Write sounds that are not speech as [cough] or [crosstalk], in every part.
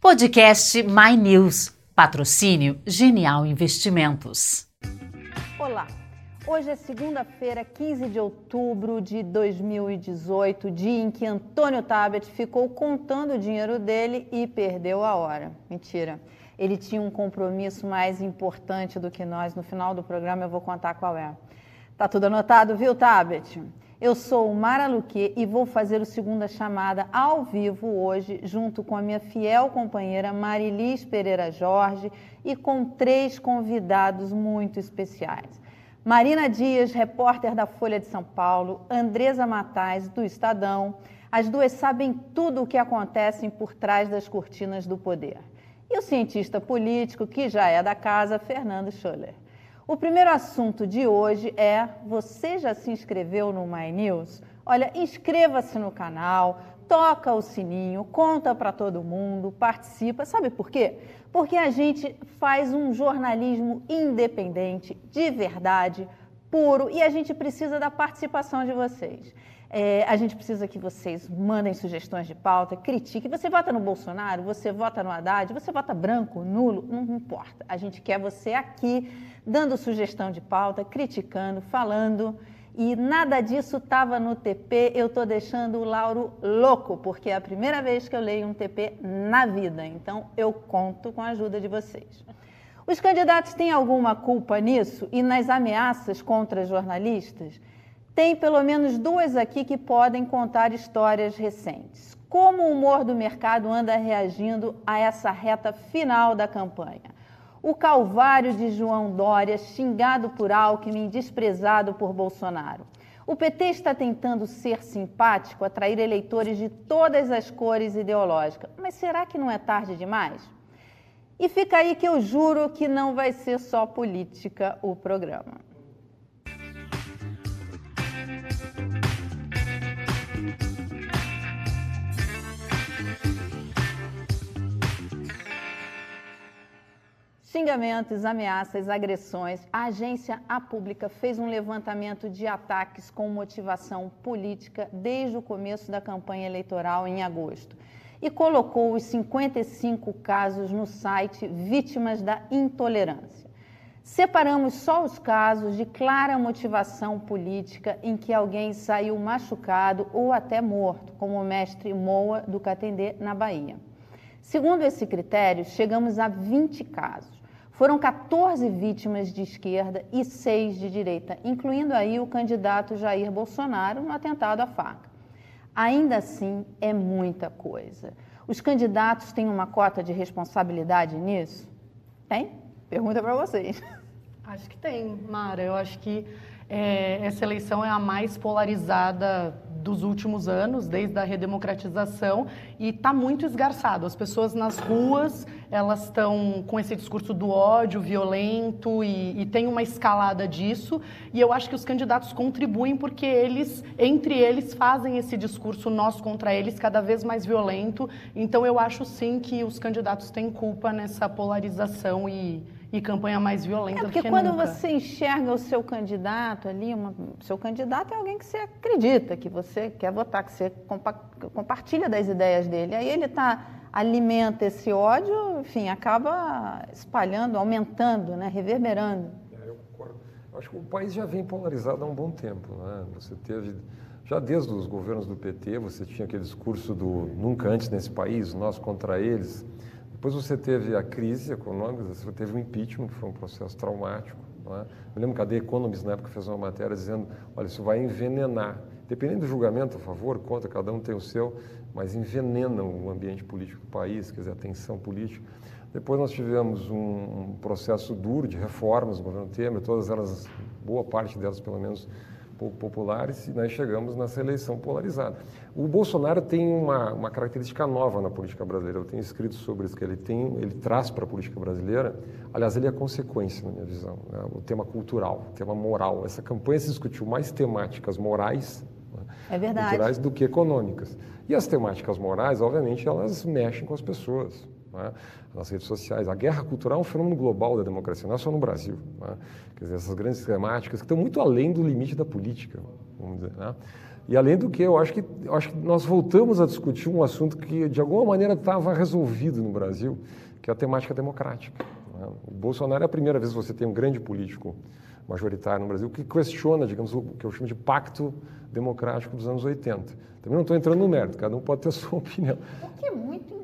Podcast My News. Patrocínio Genial Investimentos. Olá. Hoje é segunda-feira, 15 de outubro de 2018, dia em que Antônio Tabet ficou contando o dinheiro dele e perdeu a hora. Mentira. Ele tinha um compromisso mais importante do que nós. No final do programa eu vou contar qual é. Tá tudo anotado, viu, Tabet? Eu sou Mara Luque e vou fazer o segunda chamada ao vivo hoje, junto com a minha fiel companheira Marilis Pereira Jorge e com três convidados muito especiais. Marina Dias, repórter da Folha de São Paulo, Andresa Matais, do Estadão. As duas sabem tudo o que acontece por trás das cortinas do poder. E o cientista político, que já é da casa, Fernando Scholler. O primeiro assunto de hoje é: você já se inscreveu no My News? Olha, inscreva-se no canal, toca o sininho, conta para todo mundo, participa. Sabe por quê? Porque a gente faz um jornalismo independente, de verdade, puro, e a gente precisa da participação de vocês. É, a gente precisa que vocês mandem sugestões de pauta, critiquem. Você vota no Bolsonaro, você vota no Haddad, você vota branco, nulo, não importa. A gente quer você aqui dando sugestão de pauta, criticando, falando. E nada disso estava no TP. Eu estou deixando o Lauro louco, porque é a primeira vez que eu leio um TP na vida. Então eu conto com a ajuda de vocês. Os candidatos têm alguma culpa nisso e nas ameaças contra jornalistas? Tem pelo menos duas aqui que podem contar histórias recentes. Como o humor do mercado anda reagindo a essa reta final da campanha? O calvário de João Dória, xingado por Alckmin, desprezado por Bolsonaro. O PT está tentando ser simpático, atrair eleitores de todas as cores ideológicas. Mas será que não é tarde demais? E fica aí que eu juro que não vai ser só política o programa. Xingamentos, ameaças, agressões. A agência A Pública fez um levantamento de ataques com motivação política desde o começo da campanha eleitoral em agosto e colocou os 55 casos no site Vítimas da Intolerância. Separamos só os casos de clara motivação política em que alguém saiu machucado ou até morto, como o mestre Moa do Catendê, na Bahia. Segundo esse critério, chegamos a 20 casos. Foram 14 vítimas de esquerda e 6 de direita, incluindo aí o candidato Jair Bolsonaro no atentado à faca. Ainda assim, é muita coisa. Os candidatos têm uma cota de responsabilidade nisso? Tem? Pergunta para vocês. Acho que tem, Mara. Eu acho que é, essa eleição é a mais polarizada dos últimos anos, desde a redemocratização, e está muito esgarçado. As pessoas nas ruas, elas estão com esse discurso do ódio violento e, e, tem uma escalada disso. E eu acho que os candidatos contribuem porque eles, entre eles, fazem esse discurso nós contra eles cada vez mais violento. Então eu acho sim que os candidatos têm culpa nessa polarização e e campanha mais violenta é porque do que quando nunca. você enxerga o seu candidato ali, uma, seu candidato é alguém que você acredita, que você quer votar, que você compa compartilha das ideias dele. Aí ele tá, alimenta esse ódio, enfim, acaba espalhando, aumentando, né, reverberando. É, eu concordo. Acho que o país já vem polarizado há um bom tempo. Né? Você teve, já desde os governos do PT, você tinha aquele discurso do nunca antes nesse país, nós contra eles. Depois você teve a crise econômica, você teve o impeachment, que foi um processo traumático. É? Eu lembro que a The Economist, na época, fez uma matéria dizendo, olha, isso vai envenenar. Dependendo do julgamento, a favor, contra, cada um tem o seu, mas envenena o ambiente político do país, quer dizer, a tensão política. Depois nós tivemos um, um processo duro de reformas no governo Temer, todas elas, boa parte delas pelo menos, pouco populares e nós chegamos nessa eleição polarizada. O Bolsonaro tem uma, uma característica nova na política brasileira. Eu tenho escrito sobre isso que ele tem, ele traz para a política brasileira. Aliás, ele é consequência na minha visão. Né? O tema cultural, o tema moral. Essa campanha se discutiu mais temáticas morais, é culturais do que econômicas. E as temáticas morais, obviamente, elas mexem com as pessoas. Né? nas redes sociais. A guerra cultural é um fenômeno global da democracia, não é só no Brasil. Né? Quer dizer, essas grandes temáticas que estão muito além do limite da política, vamos dizer. Né? E além do que, eu acho que, eu acho que nós voltamos a discutir um assunto que de alguma maneira estava resolvido no Brasil, que é a temática democrática. Né? O Bolsonaro é a primeira vez que você tem um grande político majoritário no Brasil que questiona, digamos, o que eu chamo de pacto democrático dos anos 80. Também não estou entrando no mérito, cada um pode ter a sua [laughs] opinião. O que é muito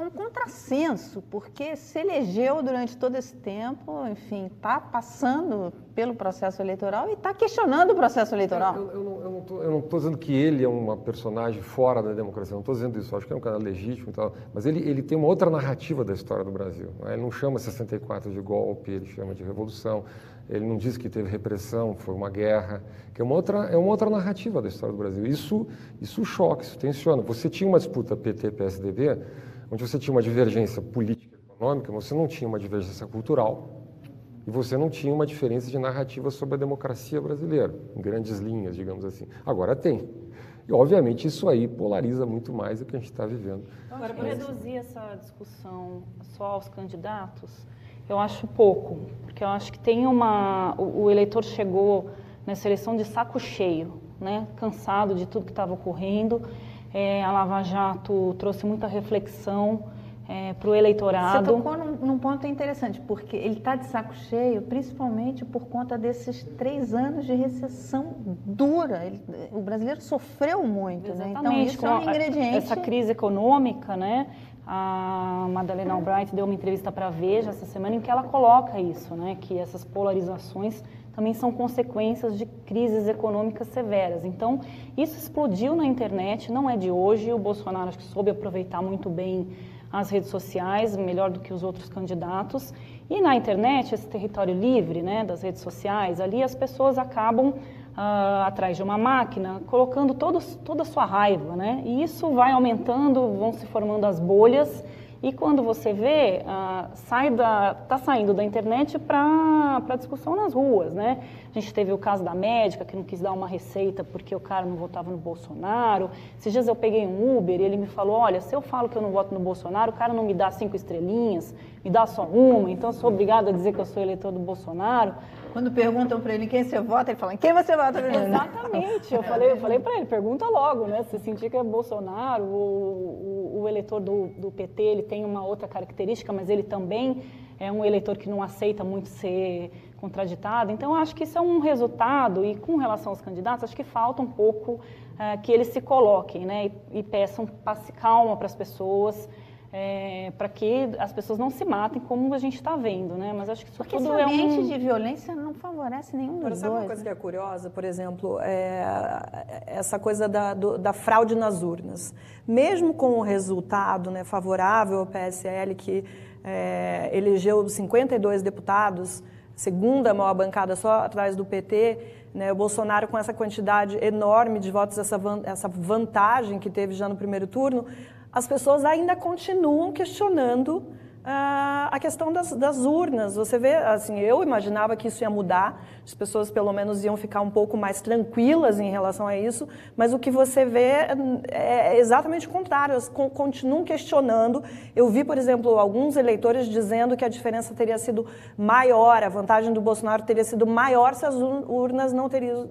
um contrassenso, porque se elegeu durante todo esse tempo, enfim, está passando pelo processo eleitoral e está questionando o processo eleitoral. Eu, eu, não estou dizendo que ele é uma personagem fora da democracia, não estou dizendo isso, acho que é um cara legítimo e tal, mas ele, ele tem uma outra narrativa da história do Brasil. Né? Ele não chama 64 de golpe, ele chama de revolução, ele não diz que teve repressão, foi uma guerra, que é uma outra, é uma outra narrativa da história do Brasil. Isso, isso choca, isso tensiona. Você tinha uma disputa PT-PSDB, onde você tinha uma divergência política e econômica, você não tinha uma divergência cultural e você não tinha uma diferença de narrativa sobre a democracia brasileira, em grandes linhas, digamos assim. Agora tem. E, obviamente, isso aí polariza muito mais do que a gente está vivendo. Agora, para reduzir essa discussão só aos candidatos, eu acho pouco, porque eu acho que tem uma. O, o eleitor chegou nessa eleição de saco cheio, né? cansado de tudo que estava ocorrendo é, a Lava Jato trouxe muita reflexão é, para o eleitorado. Você tocou num, num ponto interessante, porque ele está de saco cheio, principalmente por conta desses três anos de recessão dura. Ele, o brasileiro sofreu muito, Exatamente, né? Então isso é um ingrediente. Essa crise econômica, né? A Madalena Albright deu uma entrevista para a Veja essa semana em que ela coloca isso, né? Que essas polarizações também são consequências de crises econômicas severas. Então, isso explodiu na internet, não é de hoje. O Bolsonaro acho que soube aproveitar muito bem as redes sociais, melhor do que os outros candidatos. E na internet, esse território livre né, das redes sociais, ali as pessoas acabam uh, atrás de uma máquina, colocando toda a sua raiva. Né? E isso vai aumentando, vão se formando as bolhas e quando você vê, ah, sai da, tá saindo da internet para discussão nas ruas, né? A gente teve o caso da médica que não quis dar uma receita porque o cara não votava no Bolsonaro. Esses dias eu peguei um Uber e ele me falou, olha, se eu falo que eu não voto no Bolsonaro, o cara não me dá cinco estrelinhas, me dá só uma, então eu sou obrigado a dizer que eu sou eleitor do Bolsonaro. Quando perguntam para ele quem você vota, ele fala, quem você vota? Exatamente. Eu falei, eu falei para ele, pergunta logo, né? Se sentir que é Bolsonaro, o, o, o eleitor do, do, PT, ele tem uma outra característica, mas ele também é um eleitor que não aceita muito ser contraditado. Então, acho que isso é um resultado, e com relação aos candidatos, acho que falta um pouco uh, que eles se coloquem, né? E, e peçam passe calma para as pessoas, é, para que as pessoas não se matem, como a gente está vendo, né? Mas acho que isso Porque tudo esse é ambiente um... de violência não favorece nenhum Agora, dos sabe dois. uma coisa que é curiosa, por exemplo, é essa coisa da, do, da fraude nas urnas. Mesmo com o resultado né, favorável ao PSL, que é, elegeu 52 deputados, segunda maior bancada só atrás do PT, né, o Bolsonaro com essa quantidade enorme de votos, essa, essa vantagem que teve já no primeiro turno, as pessoas ainda continuam questionando Uh, a questão das, das, urnas. Você vê, assim, eu imaginava que isso ia mudar, as pessoas pelo menos iam ficar um pouco mais tranquilas em relação a isso, mas o que você vê é exatamente o contrário, elas continuam questionando. Eu vi, por exemplo, alguns eleitores dizendo que a diferença teria sido maior, a vantagem do Bolsonaro teria sido maior se as urnas não, teriam,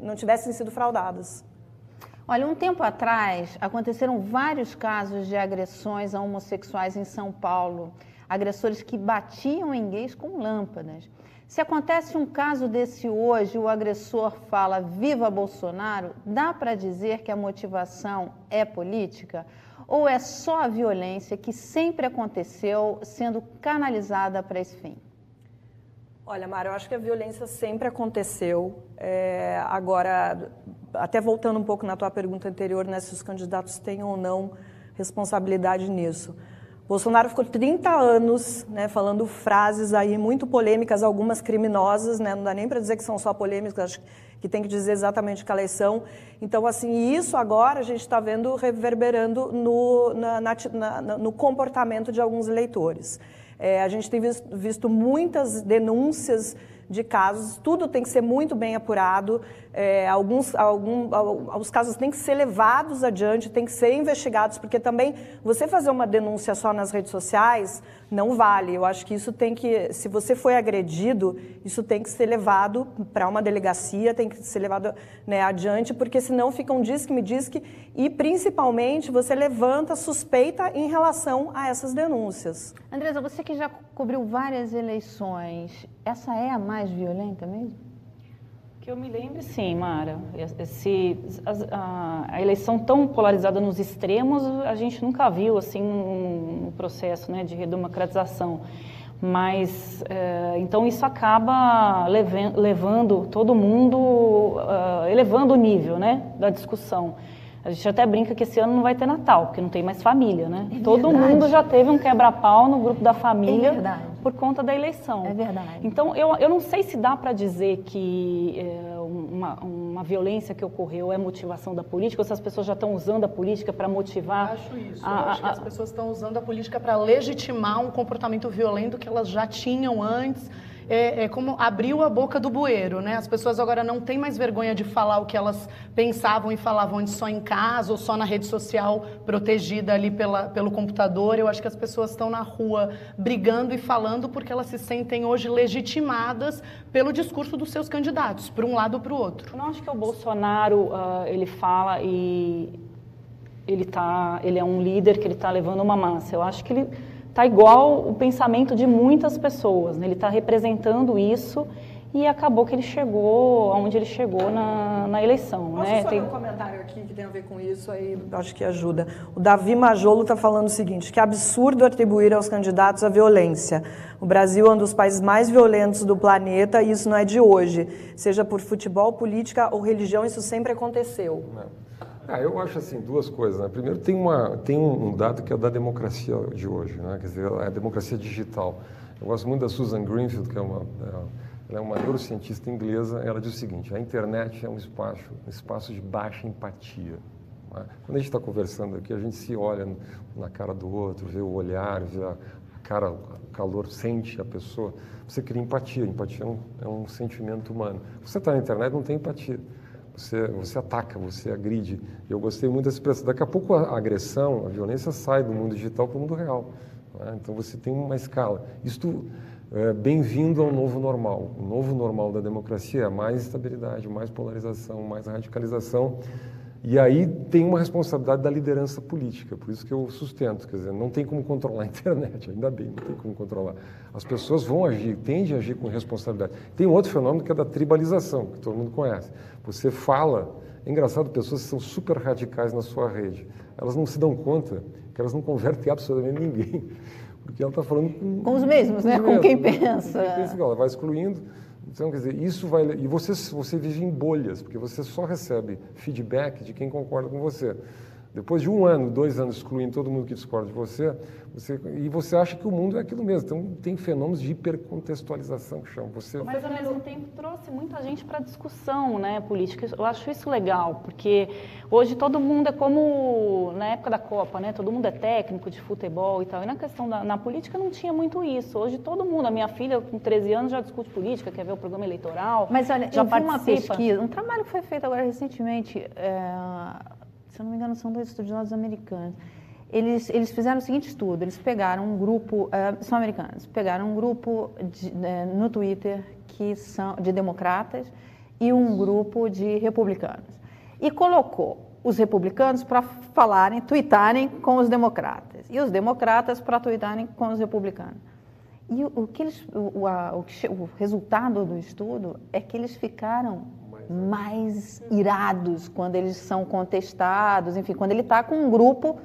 não tivessem sido fraudadas. Olha, um tempo atrás aconteceram vários casos de agressões a homossexuais em São Paulo. Agressores que batiam em gays com lâmpadas. Se acontece um caso desse hoje, o agressor fala viva Bolsonaro, dá para dizer que a motivação é política? Ou é só a violência que sempre aconteceu sendo canalizada para esse fim? Olha, Mara, eu acho que a violência sempre aconteceu. É, agora, até voltando um pouco na tua pergunta anterior, né, se os candidatos têm ou não responsabilidade nisso. Bolsonaro ficou 30 anos né, falando frases aí muito polêmicas, algumas criminosas, né, não dá nem para dizer que são só polêmicas, acho que tem que dizer exatamente que elas são. Então, assim, isso agora a gente está vendo reverberando no, na, na, na, no comportamento de alguns eleitores. É, a gente tem visto, visto muitas denúncias de casos, tudo tem que ser muito bem apurado. É, alguns, algum, os casos têm que ser levados adiante, têm que ser investigados, porque também você fazer uma denúncia só nas redes sociais não vale. Eu acho que isso tem que, se você foi agredido, isso tem que ser levado para uma delegacia, tem que ser levado né, adiante, porque senão fica um disque-me disque e principalmente você levanta suspeita em relação a essas denúncias. Andresa, você que já cobriu várias eleições, essa é a mais violenta mesmo? Que eu me lembre, sim, Mara. Esse, a, a, eleição tão polarizada nos extremos, a gente nunca viu assim um, um processo né, de redemocratização. Mas, é, então, isso acaba levando todo mundo, uh, elevando o nível né, da discussão. A gente até brinca que esse ano não vai ter Natal, porque não tem mais família, né? É Todo mundo já teve um quebra-pau no grupo da família é por conta da eleição. É verdade. Então, eu, eu não sei se dá para dizer que é, uma, uma violência que ocorreu é motivação da política, ou se as pessoas já estão usando a política para motivar. Acho isso. A, eu acho a, que as pessoas estão usando a política para legitimar um comportamento violento que elas já tinham antes é, é, como abriu a boca do bueiro, né? As pessoas agora não têm mais vergonha de falar o que elas pensavam e falavam antes só em casa ou só na rede social, protegida ali pela, pelo computador. Eu acho que as pessoas estão na rua brigando e falando porque elas se sentem hoje legitimadas pelo discurso dos seus candidatos, para um lado ou para o outro. Eu não acho que o Bolsonaro uh, ele fala e ele tá, ele é um líder que ele está levando uma massa. Eu acho que ele está igual o pensamento de muitas pessoas. Né? Ele está representando isso e acabou que ele chegou aonde ele chegou na, na eleição. Posso né? só tem um comentário aqui que tem a ver com isso, aí acho que ajuda. O Davi Majolo está falando o seguinte, que absurdo atribuir aos candidatos a violência. O Brasil é um dos países mais violentos do planeta e isso não é de hoje. Seja por futebol, política ou religião, isso sempre aconteceu. Não. Ah, eu acho assim duas coisas. Né? Primeiro tem uma tem um dado que é da democracia de hoje, né? quer dizer, é a democracia digital. Eu gosto muito da Susan Greenfield, que é uma ela é uma neurocientista inglesa. Ela diz o seguinte: a internet é um espaço um espaço de baixa empatia. Né? Quando a gente está conversando aqui, a gente se olha na cara do outro, vê o olhar, vê a cara, o calor, sente a pessoa. Você cria empatia. Empatia é um, é um sentimento humano. Você está na internet, não tem empatia você, você ataca, você agride. Eu gostei muito dessa expressão. Daqui a pouco a agressão, a violência sai do mundo digital para o mundo real. Né? Então você tem uma escala. Isto é bem-vindo ao novo normal. O novo normal da democracia é mais estabilidade, mais polarização, mais radicalização. E aí tem uma responsabilidade da liderança política, por isso que eu sustento, quer dizer, não tem como controlar a [laughs] internet, ainda bem, não tem como controlar. As pessoas vão agir, tendem a agir com responsabilidade. Tem um outro fenômeno que é da tribalização, que todo mundo conhece. Você fala, é engraçado, pessoas que são super radicais na sua rede, elas não se dão conta que elas não convertem absolutamente ninguém, porque ela está falando com, com os mesmos, com né? Os mesmos, com quem né? pensa. Com quem pensa ela vai excluindo então, quer dizer, isso vai. E você, você vive em bolhas, porque você só recebe feedback de quem concorda com você. Depois de um ano, dois anos excluindo todo mundo que discorda de você, você, e você acha que o mundo é aquilo mesmo. Então, tem fenômenos de hipercontextualização que chamam. Você... Mas, ao mesmo tempo, trouxe muita gente para a discussão né, política. Eu acho isso legal, porque hoje todo mundo é como na época da Copa, né? Todo mundo é técnico de futebol e tal. E na questão da na política não tinha muito isso. Hoje todo mundo, a minha filha com 13 anos já discute política, quer ver o programa eleitoral. Mas olha, já eu vi uma pesquisa, um trabalho que foi feito agora recentemente, é, se eu não me engano, são dois estudiosos americanos eles, eles fizeram o seguinte estudo: eles pegaram um grupo, uh, são americanos, pegaram um grupo de, uh, no Twitter que são de democratas e um grupo de republicanos. E colocou os republicanos para falarem, tweetarem com os democratas e os democratas para tweetarem com os republicanos. E o, o que eles, o, a, o, o resultado do estudo é que eles ficaram mais irados quando eles são contestados, enfim, quando ele está com um grupo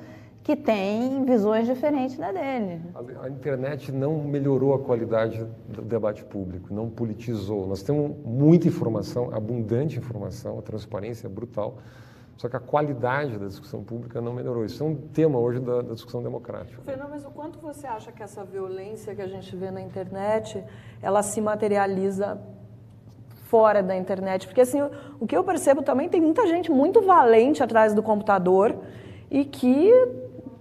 que tem visões diferentes da dele. A, a, internet não melhorou a qualidade do debate público, não politizou. Nós temos muita informação, abundante informação, a transparência é brutal, só que a qualidade da discussão pública não melhorou. Isso é um tema hoje da, da discussão democrática. Fernando, mas o quanto você acha que essa violência que a gente vê na internet, ela se materializa fora da internet? Porque assim, o que eu percebo também tem muita gente muito valente atrás do computador e que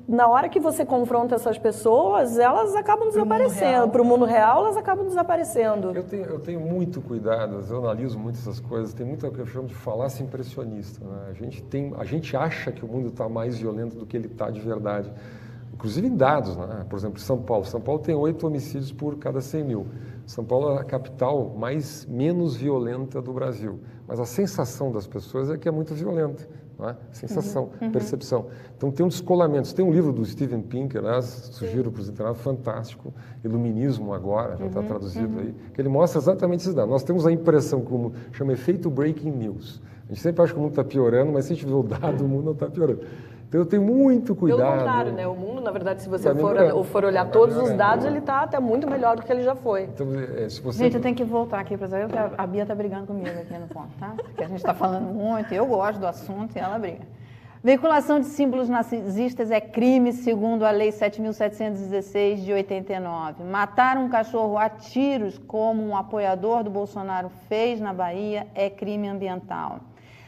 na hora que você confronta essas pessoas, elas acabam desaparecendo. Para o mundo real, elas acabam desaparecendo. Eu tenho, eu tenho muito cuidado, eu analiso muito essas coisas. Tem muito o que eu chamo de falácia impressionista. Né? A, gente tem, a gente acha que o mundo está mais violento do que ele está de verdade. Inclusive em dados, né? por exemplo, São Paulo. São Paulo tem oito homicídios por cada 100 mil. São Paulo é a capital mais menos violenta do Brasil. Mas a sensação das pessoas é que é muito violenta. Não é? Sensação, uhum, uhum. percepção. Então tem um descolamento. Tem um livro do Steven Pinker, aliás, sugiro para os internados, fantástico, Iluminismo Agora, já está uhum, traduzido uhum. aí, que ele mostra exatamente dados. Nós temos a impressão como chama efeito breaking news. A gente sempre acha que o mundo está piorando, mas se a gente vê o dado, o mundo não está piorando. Então eu tenho muito cuidado. Pelo contrário, né? O mundo, na verdade, se você tá for, for olhar tá todos os dados, ele está até muito melhor do que ele já foi. Então, é, se você... Gente, eu tenho que voltar aqui para saber, porque a Bia está brigando comigo aqui no ponto, tá? Porque a gente está falando muito, eu gosto do assunto e ela briga. Veiculação de símbolos nazistas é crime, segundo a Lei 7.716 de 89. Matar um cachorro a tiros, como um apoiador do Bolsonaro fez na Bahia, é crime ambiental.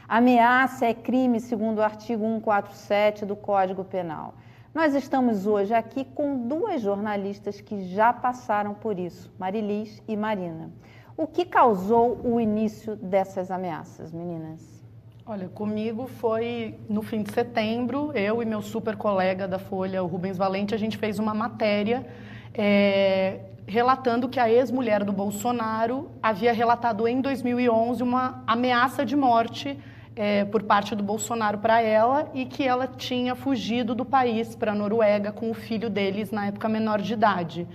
Ameaça é crime, segundo o artigo 147 do Código Penal. Nós estamos hoje aqui com duas jornalistas que já passaram por isso, Marilis e Marina. O que causou o início dessas ameaças, meninas? Olha, comigo foi no fim de setembro, eu e meu super colega da Folha, o Rubens Valente, a gente fez uma matéria é, relatando que a ex-mulher do Bolsonaro havia relatado em 2011 uma ameaça de morte é, por parte do Bolsonaro para ela e que ela tinha fugido do país para a Noruega com o filho deles, na época menor de idade.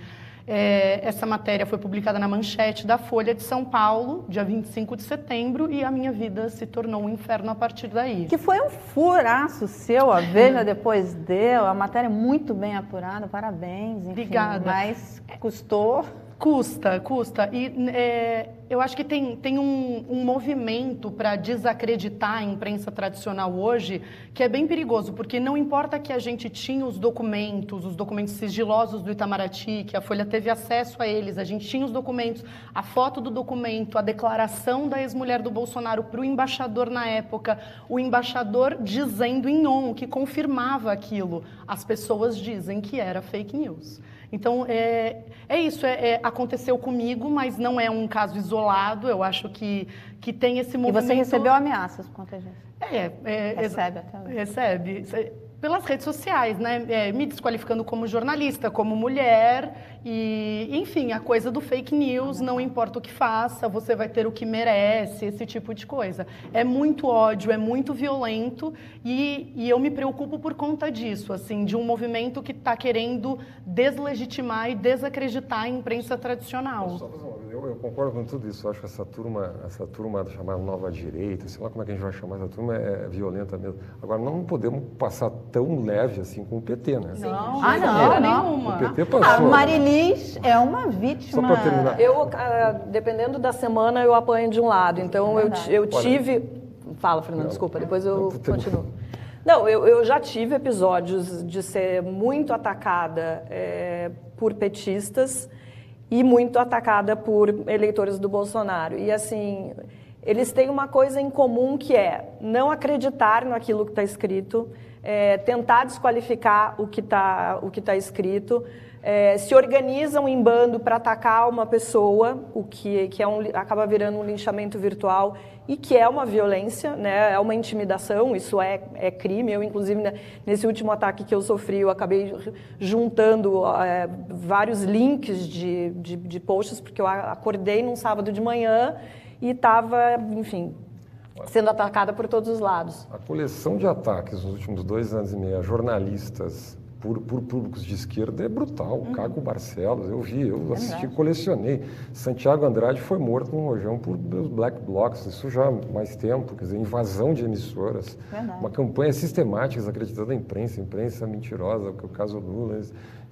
É, essa matéria foi publicada na manchete da Folha de São Paulo, dia 25 de setembro, e a minha vida se tornou um inferno a partir daí. Que foi um furaço seu, a Veja depois deu, a matéria muito bem apurada, parabéns. Enfim, Obrigada. Mas custou Custa, custa. E é, eu acho que tem, tem um, um movimento para desacreditar a imprensa tradicional hoje que é bem perigoso, porque não importa que a gente tinha os documentos, os documentos sigilosos do Itamaraty, que a Folha teve acesso a eles, a gente tinha os documentos, a foto do documento, a declaração da ex-mulher do Bolsonaro para o embaixador na época, o embaixador dizendo em on que confirmava aquilo. As pessoas dizem que era fake news. Então, é, é isso, é, é, aconteceu comigo, mas não é um caso isolado, eu acho que, que tem esse movimento... E você recebeu ameaças por conta disso? É, é recebe até hoje. Recebe pelas redes sociais, né? É, me desqualificando como jornalista, como mulher e, enfim, a coisa do fake news, não importa o que faça, você vai ter o que merece, esse tipo de coisa. É muito ódio, é muito violento e, e eu me preocupo por conta disso, assim, de um movimento que está querendo deslegitimar e desacreditar a imprensa tradicional. Eu, eu, concordo com tudo isso. Eu acho que essa turma, essa turma chamada nova direita, sei lá como é que a gente vai chamar essa turma, é violenta mesmo. Agora, não podemos passar tão leve assim com o PT, né? Não, ah, não, não. Nenhuma. O PT passou. A Marilis é uma vítima. Só para terminar. Eu, dependendo da semana, eu apanho de um lado. Então, é eu, eu tive... Olha, Fala, Fernando, não, desculpa, depois eu continuo. Não, eu, eu, já tive episódios de ser muito atacada é, por petistas e muito atacada por eleitores do Bolsonaro. E assim, eles têm uma coisa em comum que é não acreditar naquilo que está escrito, é, tentar desqualificar o que está tá escrito, é, se organizam em bando para atacar uma pessoa, o que, que é um, acaba virando um linchamento virtual e que é uma violência, né? é uma intimidação, isso é, é crime. Eu, inclusive, né, nesse último ataque que eu sofri, eu acabei juntando é, vários links de, de, de posts, porque eu acordei num sábado de manhã e estava, enfim, sendo atacada por todos os lados. A coleção de ataques nos últimos dois anos e meio a jornalistas por, por públicos de esquerda é brutal. Uhum. Caco Barcelos, eu vi, eu assisti, colecionei. Santiago Andrade foi morto no rojão por black blocs, isso já há mais tempo, quer dizer, invasão de emissoras. Verdade. Uma campanha sistemática desacreditando a imprensa, imprensa mentirosa, o caso Lula.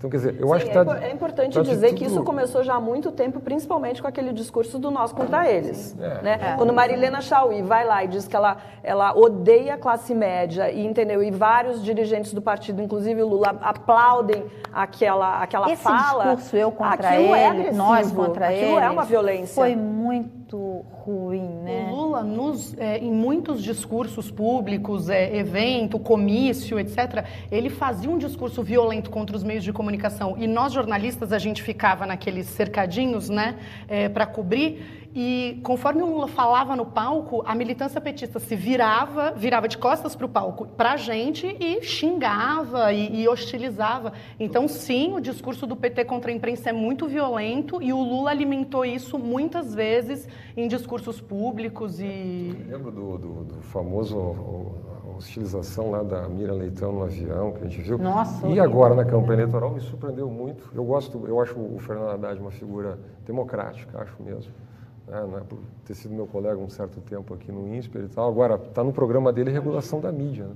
Então, quer dizer, eu Sim, acho que tá, é, importante tá dizer tudo... que isso começou já há muito tempo, principalmente com aquele discurso do nós contra eles. É, né? É. Quando Marilena Chauí vai lá e diz que ela, ela odeia a classe média, e entendeu? E vários dirigentes do partido, inclusive o Lula, aplaudem aquela, aquela Esse fala. discurso eu contra ele, é nós contra aquilo ele, é uma violência. Foi muito muito ruim, né? O Lula, nos, é, em muitos discursos públicos, é, evento, comício, etc., ele fazia um discurso violento contra os meios de comunicação. E nós, jornalistas, a gente ficava naqueles cercadinhos, né, é, para cobrir. E conforme o Lula falava no palco, a militância petista se virava, virava de costas para o palco, para a gente e xingava e, e, hostilizava. Então, sim, o discurso do PT contra a imprensa é muito violento e o Lula alimentou isso muitas vezes em discursos públicos e. Eu lembro do, do, do famoso hostilização lá da Mira Leitão no avião que a gente viu. Nossa. E agora na campanha eleitoral me surpreendeu muito. Eu gosto, eu acho o Fernando Haddad uma figura democrática, acho mesmo né, é por ter sido meu colega um certo tempo aqui no INSPER e tal. Agora, está no programa dele regulação da mídia.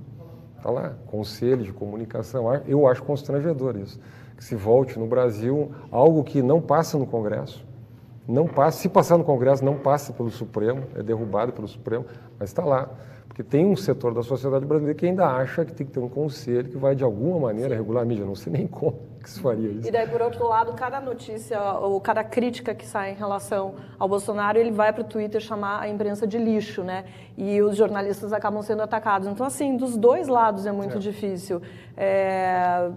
Está né? lá, conselho de comunicação. Eu acho constrangedor isso. Que se volte no Brasil algo que não passa no Congresso. Não passa, se passar no Congresso, não passa pelo Supremo, é derrubado pelo Supremo, mas está lá. Porque tem um setor da sociedade brasileira que ainda acha que tem que ter um conselho que vai, de alguma maneira, regular a mídia. Não sei nem como que se faria isso. E daí, por outro lado, cada notícia ou cada crítica que sai em relação ao Bolsonaro, ele vai para o Twitter chamar a imprensa de lixo, né? E os jornalistas acabam sendo atacados. Então, assim, dos dois lados é muito é. difícil. É...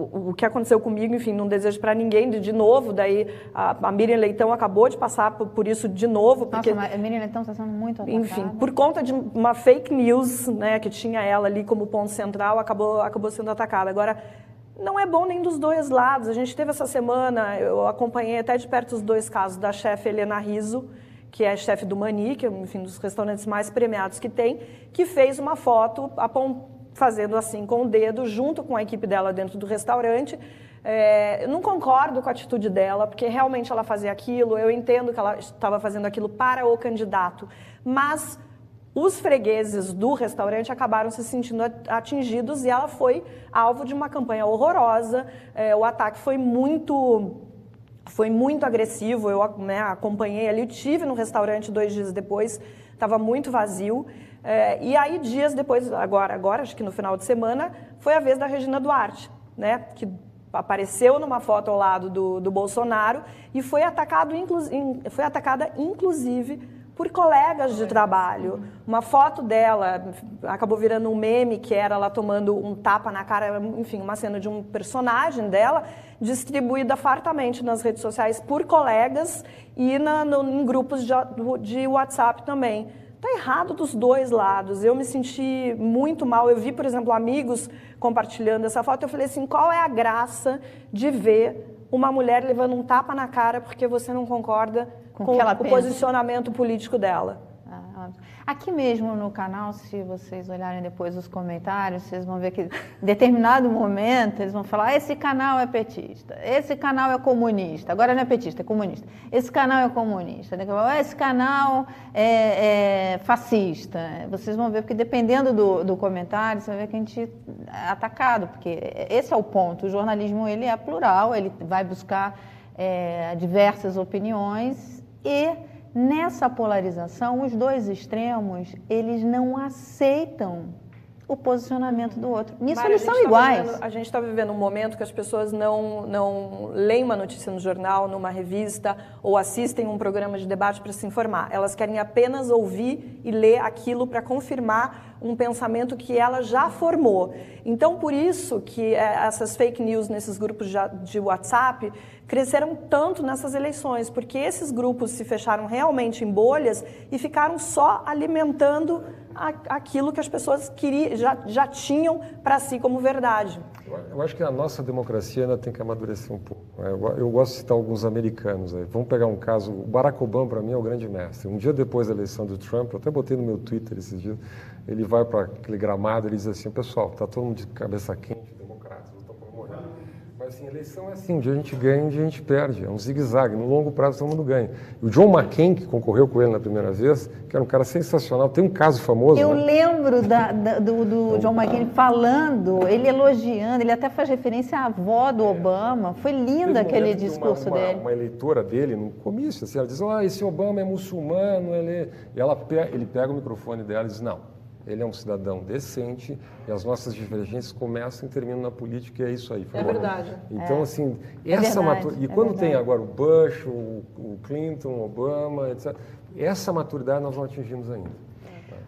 O que aconteceu comigo, enfim, não desejo para ninguém de, de novo. Daí, a, a Miriam Leitão acabou de passar por, por isso de novo. Porque, Nossa, a Miriam Leitão está sendo muito atacada. Enfim, por conta de uma fake news, né, que tinha ela ali como ponto central, acabou, acabou sendo atacada. Agora, não é bom nem dos dois lados. A gente teve essa semana, eu acompanhei até de perto os dois casos da chefe Helena Riso, que é chefe do Mani, que é um dos restaurantes mais premiados que tem, que fez uma foto fazendo assim com o dedo, junto com a equipe dela dentro do restaurante. É, eu não concordo com a atitude dela, porque realmente ela fazia aquilo, eu entendo que ela estava fazendo aquilo para o candidato, mas os fregueses do restaurante acabaram se sentindo atingidos e ela foi alvo de uma campanha horrorosa. É, o ataque foi muito foi muito agressivo. Eu né, acompanhei ali, eu tive no restaurante dois dias depois, estava muito vazio. É, e aí dias depois, agora, agora acho que no final de semana, foi a vez da Regina Duarte, né, que apareceu numa foto ao lado do, do Bolsonaro e foi atacado, inclu, foi atacada inclusive por colegas de trabalho. Uma foto dela acabou virando um meme que era ela tomando um tapa na cara, enfim, uma cena de um personagem dela, distribuída fartamente nas redes sociais por colegas e na, no, em grupos de, de WhatsApp também. Está errado dos dois lados. Eu me senti muito mal. Eu vi, por exemplo, amigos compartilhando essa foto. Eu falei assim: qual é a graça de ver uma mulher levando um tapa na cara porque você não concorda com, com o pensa. posicionamento político dela. Ah, aqui mesmo no canal, se vocês olharem depois os comentários, vocês vão ver que em determinado momento eles vão falar: ah, esse canal é petista, esse canal é comunista. Agora não é petista, é comunista. Esse canal é comunista. Ah, esse canal é, é fascista. Vocês vão ver, porque dependendo do, do comentário, você vai ver que a gente é atacado, porque esse é o ponto. O jornalismo ele é plural, ele vai buscar é, diversas opiniões e nessa polarização, os dois extremos, eles não aceitam o posicionamento do outro. Nisso eles são tá iguais. Vivendo, a gente está vivendo um momento que as pessoas não, não leem uma notícia no jornal, numa revista, ou assistem um programa de debate para se informar. Elas querem apenas ouvir e ler aquilo para confirmar um pensamento que ela já formou. Então, por isso que é, essas fake news nesses grupos de WhatsApp cresceram tanto nessas eleições, porque esses grupos se fecharam realmente em bolhas e ficaram só alimentando aquilo que as pessoas queriam, já, já tinham para si como verdade. Eu acho que a nossa democracia ainda tem que amadurecer um pouco. Né? Eu, gosto de citar alguns americanos. Aí. Vamos pegar um caso. O Barack Obama, para mim, é o grande mestre. Um dia depois da eleição do Trump, eu até botei no meu Twitter esses dias, ele vai para aquele gramado e diz assim: pessoal, está todo mundo de cabeça quente, assim, eleição é assim, um dia a gente ganha, um dia a gente perde, é um zigue-zague, no longo prazo todo mundo ganha. O John McCain, que concorreu com ele na primeira vez, que era um cara sensacional, tem um caso famoso. Eu né? lembro da, da, do, do John McCain falando, ele elogiando, ele até faz referência à avó do Obama, foi lindo aquele discurso uma, dele. Uma, uma, eleitora dele, no comício, assim, ela diz, ah, esse Obama é muçulmano, ele... e ela, ele pega o microfone dela e diz, não, ele é um cidadão decente e as nossas divergências começam e terminam na política e é isso aí. É verdade. Então, É. assim, É essa verdade, maturidade. E é quando tem agora o Bush, o, o Clinton, o Obama, etc., essa maturidade nós não atingimos ainda.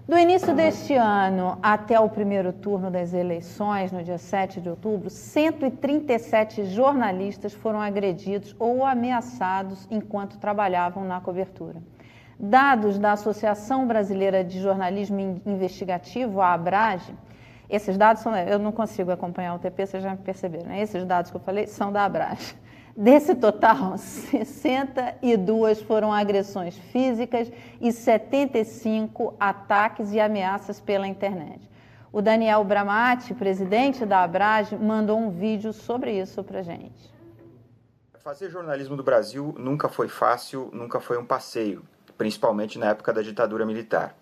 Do início deste ano até o primeiro turno das eleições, no dia 7 de outubro, 137 jornalistas foram agredidos ou ameaçados enquanto trabalhavam na cobertura. Dados da Associação Brasileira de Jornalismo In- Investigativo, a ABRAGE, esses dados são. Eu não consigo acompanhar o TP, vocês já perceberam, né? Esses dados que eu falei são da ABRAGE. Desse total, [laughs] 62 foram agressões físicas e 75 ataques e ameaças pela internet. O Daniel Bramati, presidente da Abrage, mandou um vídeo sobre isso para gente. Fazer jornalismo do Brasil nunca foi fácil, nunca foi um passeio, principalmente na época da ditadura militar.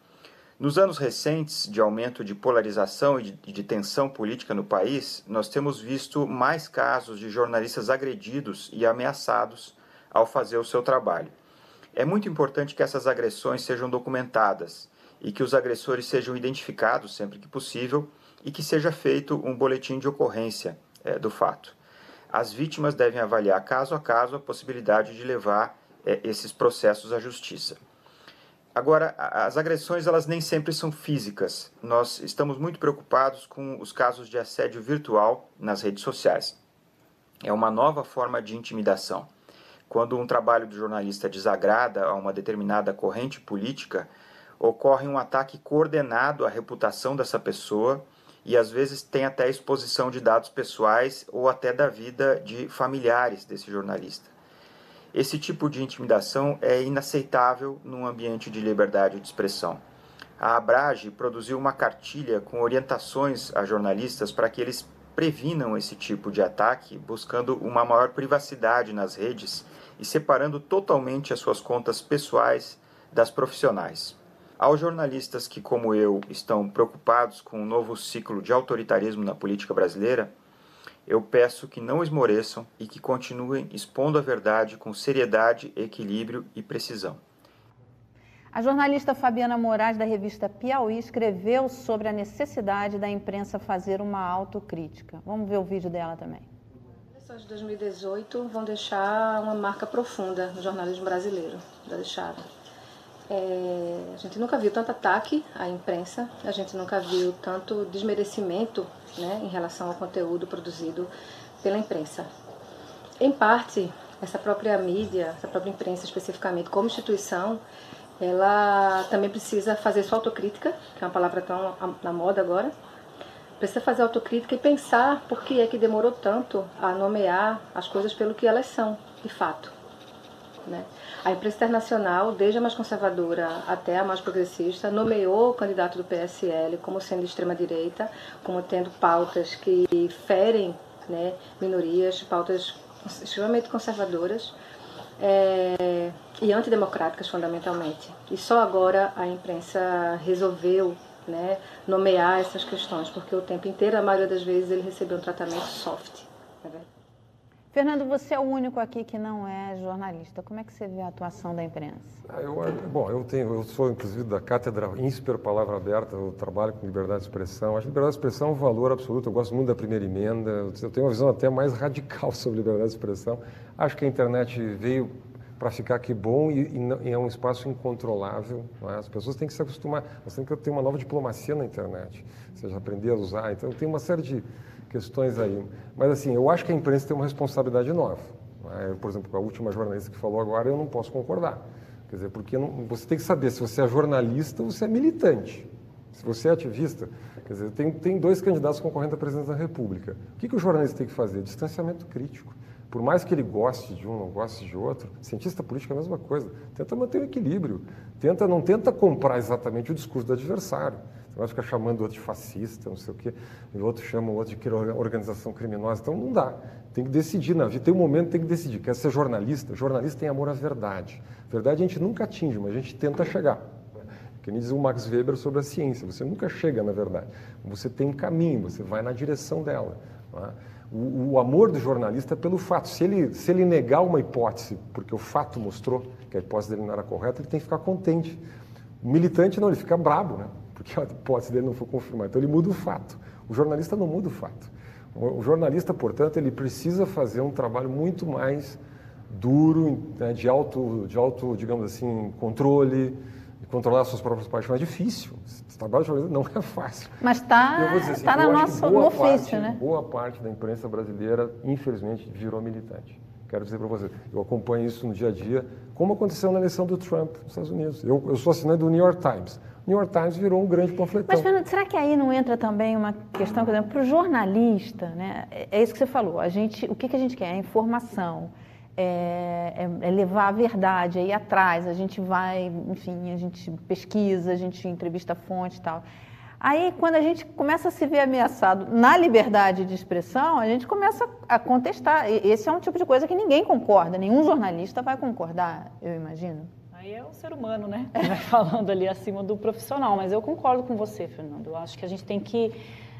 Nos anos recentes de aumento de polarização e de, tensão política no país, nós temos visto mais casos de jornalistas agredidos e ameaçados ao fazer o seu trabalho. É muito importante que essas agressões sejam documentadas e que os agressores sejam identificados sempre que possível e que seja feito um boletim de ocorrência eh, do fato. As vítimas devem avaliar caso a caso a possibilidade de levar eh, esses processos à justiça. Agora, as agressões elas nem sempre são físicas. Nós estamos muito preocupados com os casos de assédio virtual nas redes sociais. É uma nova forma de intimidação. Quando um trabalho do jornalista desagrada a uma determinada corrente política, ocorre um ataque coordenado à reputação dessa pessoa e às vezes tem até exposição de dados pessoais ou até da vida de familiares desse jornalista. Esse tipo de intimidação é inaceitável num ambiente de liberdade de expressão. A Abrage produziu uma cartilha com orientações a jornalistas para que eles previnam esse tipo de ataque, buscando uma maior privacidade nas redes e separando totalmente as suas contas pessoais das profissionais. Aos jornalistas que, como eu, estão preocupados com o novo ciclo de autoritarismo na política brasileira, eu peço que não esmoreçam e que continuem expondo a verdade com seriedade, equilíbrio e precisão. A jornalista Fabiana Moraes, da revista Piauí, escreveu sobre a necessidade da imprensa fazer uma autocrítica. Vamos ver o vídeo dela também. As eleições de 2018 vão deixar uma marca profunda no jornalismo brasileiro. Já deixaram. É, a gente nunca viu tanto ataque à imprensa, a gente nunca viu tanto desmerecimento né, em relação ao conteúdo produzido pela imprensa. Em parte, essa própria mídia, essa própria imprensa especificamente, como instituição, ela também precisa fazer sua autocrítica, que é uma palavra tão na moda agora, precisa fazer autocrítica e pensar por que é que demorou tanto a nomear as coisas pelo que elas são, de fato. Né? A imprensa internacional, desde a mais conservadora até a mais progressista, nomeou o candidato do PSL como sendo de extrema-direita, como tendo pautas que ferem né, minorias, pautas extremamente conservadoras é, e antidemocráticas, fundamentalmente. E só agora a imprensa resolveu né, nomear essas questões, porque o tempo inteiro, a maioria das vezes, ele recebeu um tratamento soft. Né? Fernando, você é o único aqui que não é jornalista. Como é que você vê a atuação da imprensa? Ah, eu, bom, eu tenho, eu sou inclusive da cátedra INSPER Palavra Aberta, eu trabalho com liberdade de expressão. Acho que liberdade de expressão é um valor absoluto. Eu gosto muito da primeira emenda. Eu tenho uma visão até mais [laughs] radical sobre liberdade de expressão. Acho que a internet veio para ficar que bom e, e, é um espaço incontrolável. É? As pessoas têm que se acostumar. Nós temos que ter uma nova diplomacia na internet, ou seja, aprender a usar. Então, tem uma série de questões aí. Mas, assim, eu acho que a imprensa tem uma responsabilidade nova. É? Por exemplo, a última jornalista que falou agora, eu não posso concordar. Quer dizer, porque não, você tem que saber se você é jornalista ou se é militante. Se você é ativista, quer dizer, tem, tem dois candidatos concorrendo à presidência da República. O que, que o jornalista tem que fazer? Distanciamento crítico. Por mais que ele goste de um, não goste de outro, cientista político é a mesma coisa. Tenta manter o equilíbrio. Tenta, não tenta comprar exatamente o discurso do adversário. Você vai ficar chamando o outro de fascista, não sei o quê, e o outro chama o outro de organização criminosa. Então não dá. Tem que decidir na vida. Tem um momento tem que decidir. Quer ser jornalista? Jornalista tem amor à verdade. Verdade a gente nunca atinge, mas a gente tenta chegar. Que nem diz o Max Weber sobre a ciência. Você nunca chega na verdade. Você tem um caminho, você vai na direção dela. É? O, o, amor do jornalista é pelo fato. Se ele, se ele negar uma hipótese, porque o fato mostrou que a hipótese dele não era correta, ele tem que ficar contente. O militante não, ele fica brabo, né? Porque a hipótese dele não foi confirmada. Então ele muda o fato. O jornalista não muda o fato. O jornalista, portanto, ele precisa fazer um trabalho muito mais duro, né, de alto, de alto, digamos assim, controle, controlar suas próprias paixões. É difícil. Esse trabalho de jornalista não [laughs] é fácil. Mas está assim, tá no nosso no ofício, parte, né? Boa parte da imprensa brasileira, infelizmente, virou militante. Quero dizer para você, eu acompanho isso no dia a dia, como aconteceu na eleição do Trump nos Estados Unidos. Eu, eu sou assinante do New York Times. New York Times virou um grande panfletão. Mas, Fernando, será que aí não entra também uma questão, por exemplo, para o jornalista, né? É, é isso que você falou. A gente, o que, que a gente quer? É informação. É, é, é, levar a verdade, ir atrás, a gente vai, enfim, a gente pesquisa, a gente entrevista fonte e tal. Aí, quando a gente começa a se ver ameaçado na liberdade de expressão, a gente começa a contestar. Esse é um tipo de coisa que ninguém concorda, nenhum jornalista vai concordar, eu imagino. Aí é o ser humano, né? [laughs] Falando ali acima do profissional. Mas eu concordo com você, Fernando. Eu acho que a gente tem que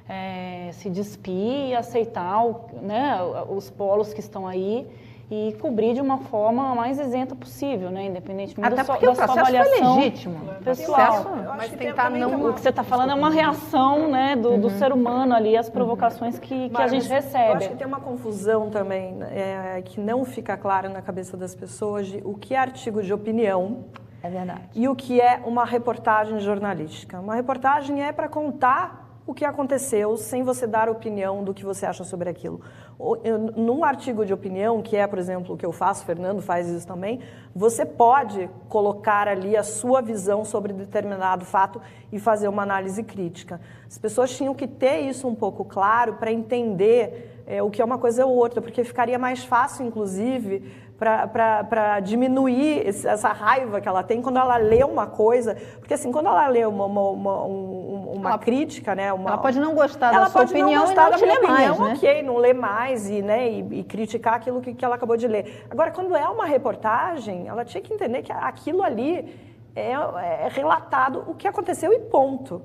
é, se despir e aceitar né, os polos que estão aí e cobrir de uma forma mais isenta possível, né? Independentemente Até da sua, da sua avaliação foi legítimo. pessoal. Mas tentar não. O que você está falando é uma reação, né, do, uhum. do, ser humano ali às provocações que, que a gente recebe. Eu acho que tem uma confusão também né, é, que não fica clara na cabeça das pessoas de o que é artigo de opinião. É verdade. E o que é uma reportagem jornalística. Uma reportagem é para contar o que aconteceu sem você dar opinião do que você acha sobre aquilo. Num artigo de opinião, que é, por exemplo, o que eu faço, Fernando faz isso também, você pode colocar ali a sua visão sobre determinado fato e fazer uma análise crítica. As pessoas tinham que ter isso um pouco claro para entender é, o que é uma coisa ou outra, porque ficaria mais fácil, inclusive, para diminuir essa raiva que ela tem quando ela lê uma coisa. Porque, assim, quando ela lê uma, uma, uma, uma ela, crítica, né? Uma, ela pode não gostar da sua opinião não gostar e não opinião, mais, né? ok, não ler mais e, né, e, e criticar aquilo que, que ela acabou de ler. Agora, quando é uma reportagem, ela tinha que entender que aquilo ali é, é relatado o que aconteceu e ponto.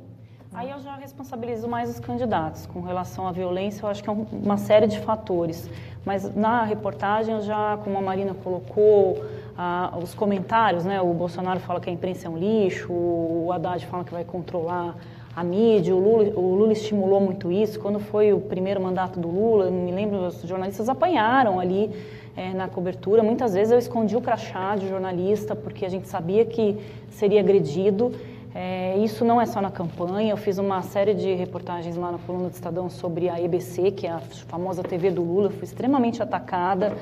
Aí eu já responsabilizo mais os candidatos. Com relação à violência, eu acho que é uma série de fatores. Mas na reportagem, eu já, como a Marina colocou, ah, os comentários, né? O Bolsonaro fala que a imprensa é um lixo, o Haddad fala que vai controlar a mídia, o Lula, o Lula estimulou muito isso. Quando foi o primeiro mandato do Lula, me lembro, os jornalistas apanharam ali é, na cobertura. Muitas vezes eu escondi o crachá de jornalista, porque a gente sabia que seria agredido. É, isso não é só na campanha, eu fiz uma série de reportagens lá na coluna do Estadão sobre a EBC, que é a famosa TV do Lula, fui extremamente atacada,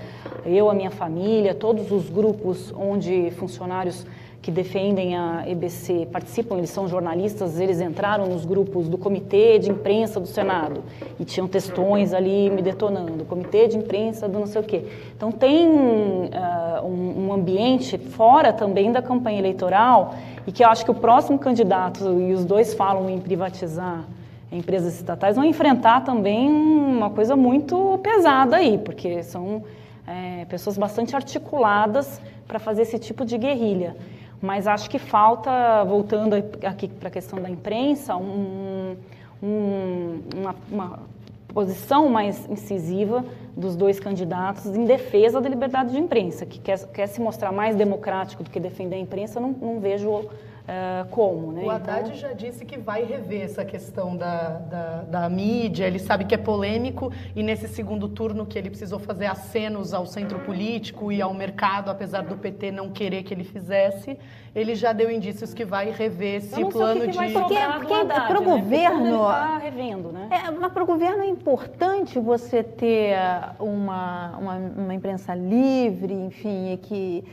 eu, a minha família, todos os grupos onde funcionários que defendem a EBC participam, eles são jornalistas, eles entraram nos grupos do Comitê de Imprensa do Senado e tinham textões ali me detonando, Comitê de Imprensa do não sei o quê. Então tem uh, um, um ambiente fora também da campanha eleitoral e que eu acho que o próximo candidato, e os dois falam em privatizar empresas estatais, vão enfrentar também uma coisa muito pesada aí, porque são é, pessoas bastante articuladas para fazer esse tipo de guerrilha. Mas acho que falta, voltando aqui para a questão da imprensa, um, um, uma, uma posição mais incisiva dos dois candidatos em defesa da liberdade de imprensa, que quer, quer se mostrar mais democrático do que defender a imprensa, não, não vejo Uh, como. Né? O Haddad então... já disse que vai rever essa questão da, da, da, mídia, ele sabe que é polêmico e nesse segundo turno que ele precisou fazer acenos ao centro político e ao mercado, apesar do PT não querer que ele fizesse, ele já deu indícios que vai rever esse plano que que de... Porque, porque para o né? governo... Tá revendo, né? É, mas para o governo é importante você ter uma, uma, uma imprensa livre, enfim, e que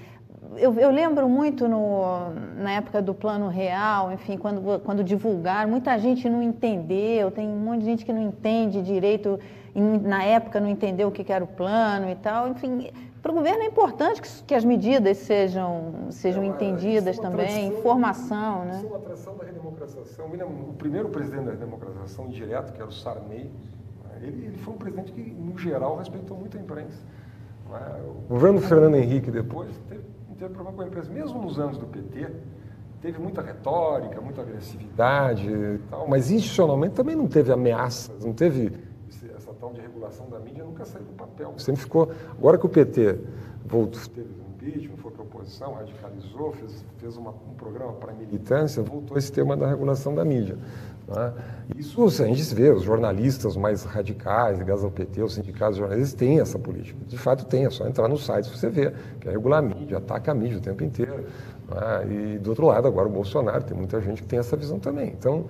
eu, eu, lembro muito no, na época do Plano Real, enfim, quando, quando divulgaram, muita gente não entendeu, tem um monte de gente que não entende direito, na época não entendeu o que era o plano e tal, enfim. Para o governo é importante que, que as medidas sejam, sejam é uma, entendidas é também, tradição, informação. Né? Isso é uma atração da redemocratização. O primeiro presidente da redemocratização direto, que era o Sarney, né, ele, ele foi um presidente que, no geral, respeitou muito a imprensa. Né. O governo Fernando Henrique depois teve teve problema com a imprensa. Mesmo nos anos do PT, teve muita retórica, muita agressividade e tal, mas institucionalmente também não teve ameaças, não teve essa tal de regulação da mídia, nunca saiu do papel. Sempre ficou. Agora que o PT voltou, teve um impeachment, foi para a oposição, radicalizou, fez, fez uma, um programa para militância, voltou esse tema da regulação da mídia. Né? Isso a gente vê, os jornalistas mais radicais, ligados ao PT, os sindicatos jornalistas, têm essa política. De fato tem, é só entrar no site você vê, que é regular a mídia, ataca a mídia o tempo inteiro. Né? E do outro lado, agora o Bolsonaro, tem muita gente que tem essa visão também. Então,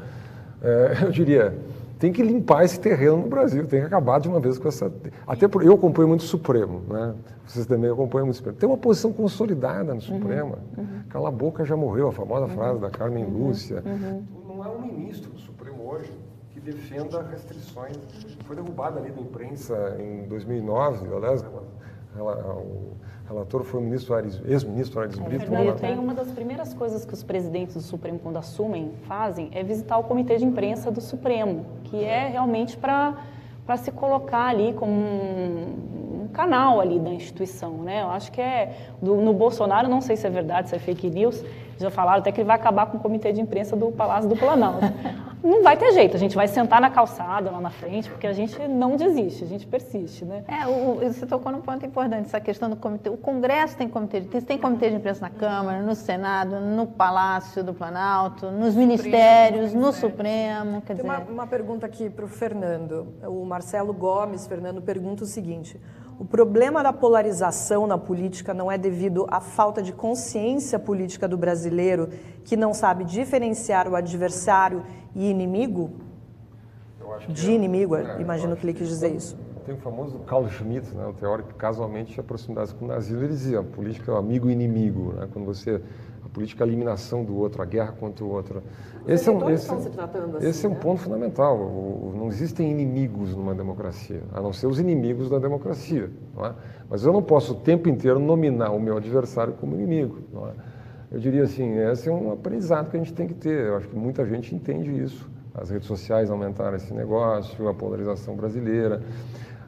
é, [laughs] eu diria, tem que limpar esse terreno no Brasil, tem que acabar de uma vez com essa. Até eu acompanho muito o Supremo, né? Vocês também acompanham muito o Supremo. Tem uma posição consolidada no Supremo. Uhum, uhum. Cala a boca já morreu, a famosa uhum, frase da Carmen uhum, Lúcia. Uhum. Não é um ministro do Supremo hoje que defenda restrições. Foi derrubada ali da imprensa em 2009, aliás, ela, o, relator foi o ministro ex-ministro Ares é Brito. Verdade, tem uma das primeiras coisas que os presidentes do Supremo, quando assumem, fazem, é visitar o comitê de imprensa do Supremo, que é realmente para se colocar ali como um, um, canal ali da instituição, né? Eu acho que é, do, no Bolsonaro, não sei se é verdade, se é fake news, já falaram até que ele vai acabar com o comitê de imprensa do Palácio do Planalto. não vai ter jeito, a gente vai sentar na calçada lá na frente, porque a gente não desiste, a gente persiste, né? É, o, você tocou num ponto importante, essa questão do comitê. O Congresso tem comitê de imprensa, tem comitê de imprensa na Câmara, no Senado, no Palácio do Planalto, nos ministérios, no Supremo. Quer tem dizer... uma, uma pergunta aqui para o Fernando. O Marcelo Gomes, Fernando, pergunta o seguinte: o problema da polarização na política não é devido à falta de consciência política do brasileiro que não sabe diferenciar o adversário e inimigo? de é, inimigo, é, imagino que ele quis dizer isso. Tem o famoso Carl Schmitt, né, o teórico que casualmente tinha proximidade com o nazismo, ele dizia, política é o amigo e inimigo, né, quando você política é a eliminação do outro, a guerra contra o outro. Esse é, um, esse, assim, esse é um né? ponto fundamental. O, não existem inimigos numa democracia, a não ser os inimigos da democracia. É? Mas eu não posso o tempo inteiro nominar o meu adversário como inimigo. É? Eu diria assim, esse é um aprendizado que a gente tem que ter. Eu acho que muita gente entende isso. As redes sociais aumentaram esse negócio, a polarização brasileira.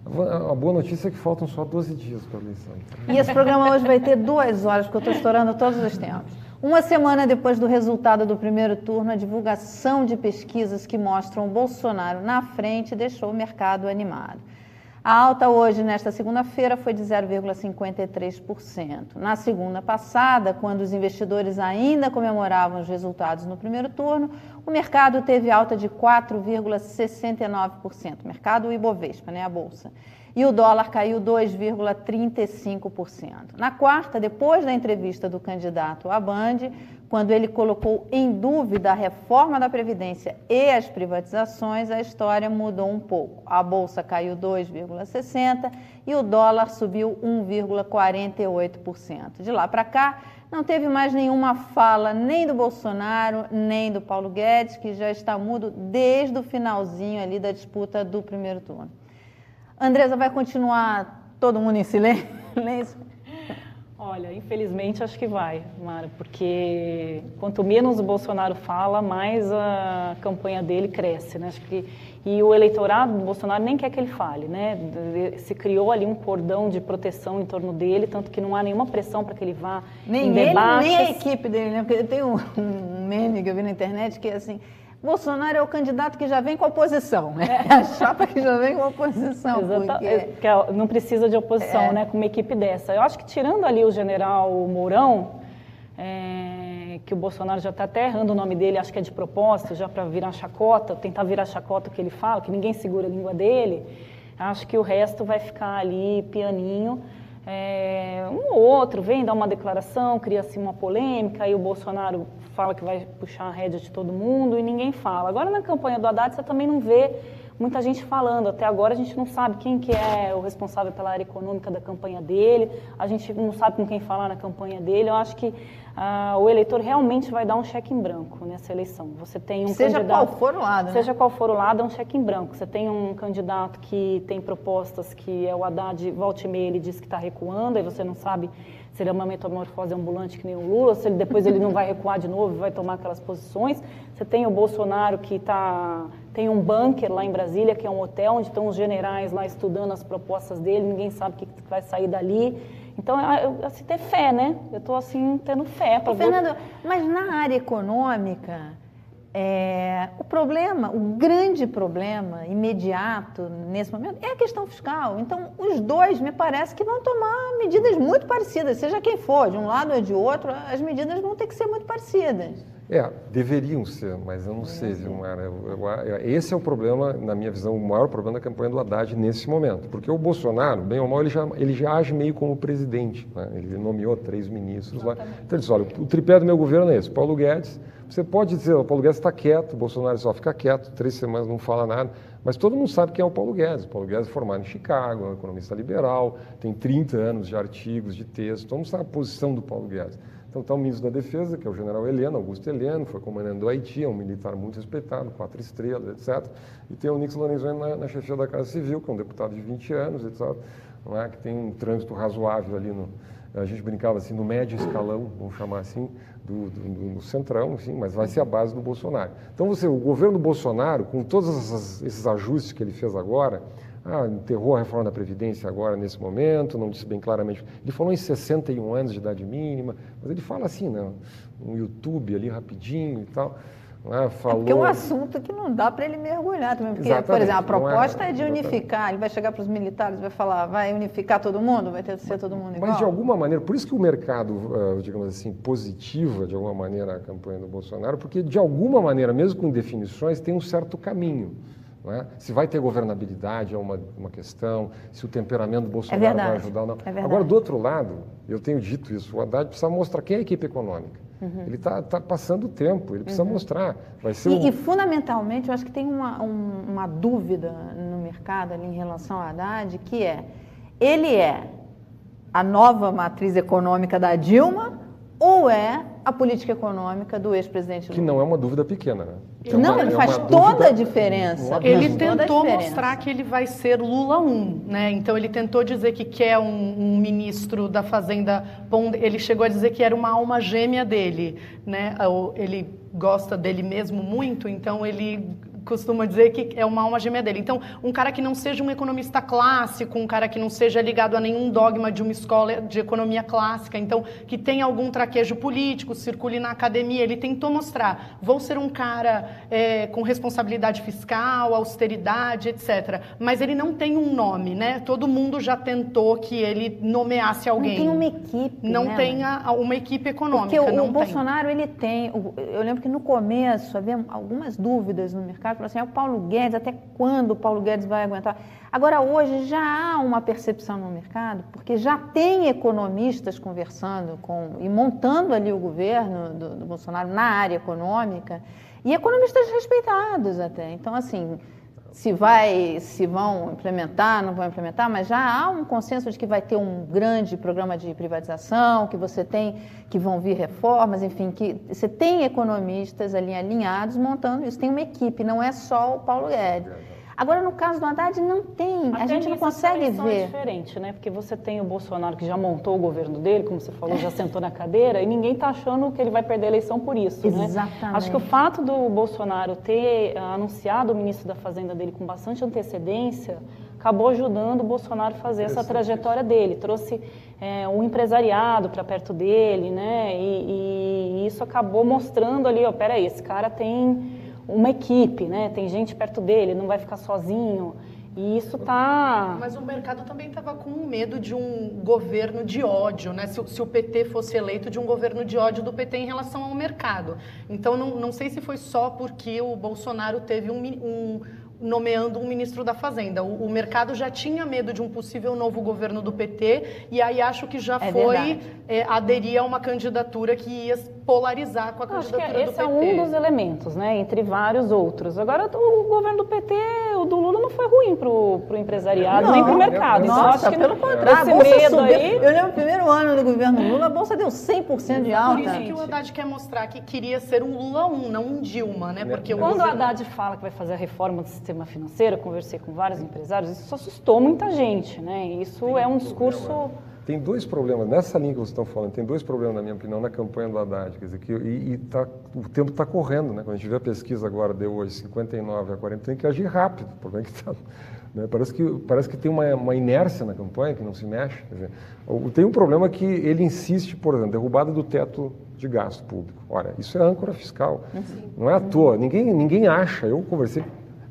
A boa notícia é que faltam só 12 dias para a eleição. E esse programa hoje vai ter duas horas, porque eu estou estourando todos os tempos. Uma semana depois do resultado do primeiro turno, a divulgação de pesquisas que mostram Bolsonaro na frente deixou o mercado animado. A alta hoje, nesta segunda-feira, foi de 0,53%. Na segunda passada, quando os investidores ainda comemoravam os resultados no primeiro turno, o mercado teve alta de 4,69%. Mercado Ibovespa, né, a bolsa e o dólar caiu 2,35%. Na quarta, depois da entrevista do candidato à Band, quando ele colocou em dúvida a reforma da Previdência e as privatizações, a história mudou um pouco. A bolsa caiu 2,60% e o dólar subiu 1,48%. De lá para cá, não teve mais nenhuma fala nem do Bolsonaro, nem do Paulo Guedes, que já está mudo desde o finalzinho ali da disputa do primeiro turno. Andresa, vai continuar todo mundo em silêncio? [laughs] Olha, infelizmente acho que vai, Mara, porque quanto menos o Bolsonaro fala, mais a campanha dele cresce, né? Acho que e o eleitorado do Bolsonaro nem quer que ele fale, né? Se criou ali um cordão de proteção em torno dele, tanto que não há nenhuma pressão para que ele vá nem em ele, nem a equipe dele, né? Porque tem um, um meme que eu vi na internet que é assim, Bolsonaro é o candidato que já vem com a oposição, né? É [laughs] a chapa que já vem com a oposição. Exatamente. Porque... É, não precisa de oposição, é. né? Com uma equipe dessa. Eu acho que tirando ali o general Mourão, é, que o Bolsonaro já está até errando o nome dele, acho que é de propósito, já para virar chacota, tentar virar chacota o que ele fala, que ninguém segura a língua dele. Acho que o resto vai ficar ali pianinho. Ou outro vem dar uma declaração, cria assim uma polêmica, aí o Bolsonaro fala que vai puxar a rédea de todo mundo e ninguém fala. Agora na campanha do Haddad você também não vê muita gente falando. Até agora a gente não sabe quem que é o responsável pela área econômica da campanha dele, a gente não sabe com quem falar na campanha dele. Eu acho que ah, o eleitor realmente vai dar um cheque em branco nessa eleição. Você tem um seja candidato, qual for o lado, né? seja qual for o lado, é um cheque em branco. Você tem um candidato que tem propostas que é o Haddad, volte e meia, ele diz que está recuando, aí você não sabe se ele é uma metamorfose ambulante que nem o Lula, se ele, depois ele não vai recuar de novo e vai tomar aquelas posições. Você tem o Bolsonaro que tá, tem um bunker lá em Brasília, que é um hotel onde estão os generais lá estudando as propostas dele, ninguém sabe o que vai sair dali. Então, eu, assim, ter fé, né? Eu estou, assim, tendo fé para. Fernando, mas na área econômica, É, o problema, o grande problema imediato nesse momento é a questão fiscal. Então, os dois me parece que vão tomar medidas muito parecidas, seja quem for, de um lado ou de outro, as medidas vão ter que ser muito parecidas. É, deveriam ser, mas eu não sei, Vilmara. Esse é o problema, na minha visão, o maior problema da campanha do Haddad nesse momento. Porque o Bolsonaro, bem ou mal, ele já, ele já age meio como presidente. Né? Ele nomeou três ministros lá. Então ele disse, olha, o tripé do meu governo é esse, Paulo Guedes. Você pode dizer, o Paulo Guedes está quieto, o Bolsonaro só fica quieto, três semanas não fala nada. Mas todo mundo sabe quem é o Paulo Guedes. O Paulo Guedes é formado em Chicago, é um economista liberal, tem 30 anos de artigos, de textos. Todo mundo sabe a posição do Paulo Guedes. Então está o ministro da Defesa, que é o general Heleno, Augusto Heleno, foi comandante do Haiti, é um militar muito respeitado, quatro estrelas, etc. E tem o Nix Lorenzoni na, na chefia da Casa Civil, que é um deputado de 20 anos, etc. É? que tem um trânsito razoável ali no, a gente brincava assim, no médio escalão, vamos chamar assim, do, do, do centrão, mas vai ser a base do Bolsonaro. Então, você, o governo Bolsonaro, com todos esses ajustes que ele fez agora, ah, enterrou a reforma da Previdência agora, nesse momento, não disse bem claramente. Ele falou em 61 anos de idade mínima, mas ele fala assim, né, no YouTube ali rapidinho e tal. Né, falou... É porque é um assunto que não dá para ele mergulhar também. Porque, Exatamente, por exemplo, a proposta é, é, de unificar. Ele vai chegar para os militares vai falar, vai unificar todo mundo, vai ter que ser todo mundo igual. Mas de alguma maneira, por isso que o mercado, uh, digamos assim, positiva de alguma maneira a campanha do Bolsonaro, porque de alguma maneira, mesmo com definições, tem um certo caminho. É? Se vai ter governabilidade é uma, uma questão, se o temperamento do Bolsonaro é vai ajudar ou não. É Agora, do outro lado, eu tenho dito isso, o Haddad precisa mostrar quem é a equipe econômica. Uhum. Ele está tá passando o tempo, ele precisa uhum. mostrar. Vai ser e, um... e, fundamentalmente, eu acho que tem uma, um, uma dúvida no mercado ali em relação ao Haddad, que é, ele é a nova matriz econômica da Dilma ou é a política econômica do ex-presidente Lula. Que não é uma dúvida pequena, né? É não, uma, ele é faz toda a diferença. Ele tentou mostrar que ele vai ser Lula 1, né? Então ele tentou dizer que quer um, um, ministro da Fazenda, ele chegou a dizer que era uma alma gêmea dele, né? Ele gosta dele mesmo muito, então ele costuma dizer que é uma alma gêmea dele. Então, um cara que não seja um economista clássico, um cara que não seja ligado a nenhum dogma de uma escola de economia clássica, então que tenha algum traquejo político, circule na academia, ele tentou mostrar, vou ser um cara é, com responsabilidade fiscal, austeridade, etc. Mas ele não tem um nome, né? Todo mundo já tentou que ele nomeasse alguém. Não tem uma equipe, Não né? tem a, uma equipe econômica. Porque o, o Bolsonaro, ele tem... Eu lembro que no começo havia algumas dúvidas no mercado, Fala assim, é o Paulo Guedes, até quando o Paulo Guedes vai aguentar? Agora, hoje já há uma percepção no mercado, porque já tem economistas conversando com e montando ali o governo do, do Bolsonaro na área econômica, e economistas respeitados até. Então, assim, se vai, se vão implementar, não vão implementar, mas já há um consenso de que vai ter um grande programa de privatização, que você tem, que vão vir reformas, enfim, que você tem economistas ali alinhados montando isso. Tem uma equipe, não é só o Paulo Guedes. Agora, no caso do Haddad, não tem. Até a gente não consegue ver. É diferente, né? Porque você tem o Bolsonaro que já montou o governo dele, como você falou, já sentou na cadeira, e ninguém está achando que ele vai perder a eleição por isso. Né? Exatamente. Né? Acho que o fato do Bolsonaro ter ah, anunciado o ministro da Fazenda dele com bastante antecedência acabou ajudando o Bolsonaro a fazer essa trajetória dele. Trouxe é, um empresariado para perto dele, né? E, e, isso acabou mostrando ali, ó, peraí, esse cara tem uma equipe, né? Tem gente perto dele, não vai ficar sozinho. E isso tá. Mas o mercado também estava com medo de um governo de ódio, né? Se, se, o PT fosse eleito, de um governo de ódio do PT em relação ao mercado. Então, não, não sei se foi só porque o Bolsonaro teve um, um nomeando um ministro da Fazenda. O, o, mercado já tinha medo de um possível novo governo do PT e aí acho que já é foi é, aderir a uma candidatura que ia polarizar com a acho candidatura que esse é um dos elementos, né, entre vários outros. Agora o governo do PT, o do Lula não foi ruim para o empresariado não, nem para o mercado. Então, acho que pelo contrário, esse medo subiu. aí. Eu lembro no primeiro ano do governo Lula a bolsa deu 100% de alta. Por isso que o Haddad quer mostrar que queria ser um Lula 1, não um Dilma, né? Porque quando o, o Haddad fala que vai fazer a reforma do sistema sistema financeiro, conversei com vários empresários, isso assustou muita gente, né? Isso é um discurso tem dois problemas, nessa linha que vocês estão falando, tem dois problemas, na minha opinião, na campanha do Haddad. Quer dizer, que, e, e tá, o tempo está correndo, né? Quando a gente vê a pesquisa agora, deu hoje 59 a 40, tem que agir rápido. O problema é que está [laughs] né? Parece, que, parece que tem uma, uma, inércia na campanha, que não se mexe. Dizer, tem um problema que ele insiste, por exemplo, derrubada do teto de gasto público. Olha, isso é âncora fiscal. Não é à toa. Ninguém, ninguém acha, eu conversei,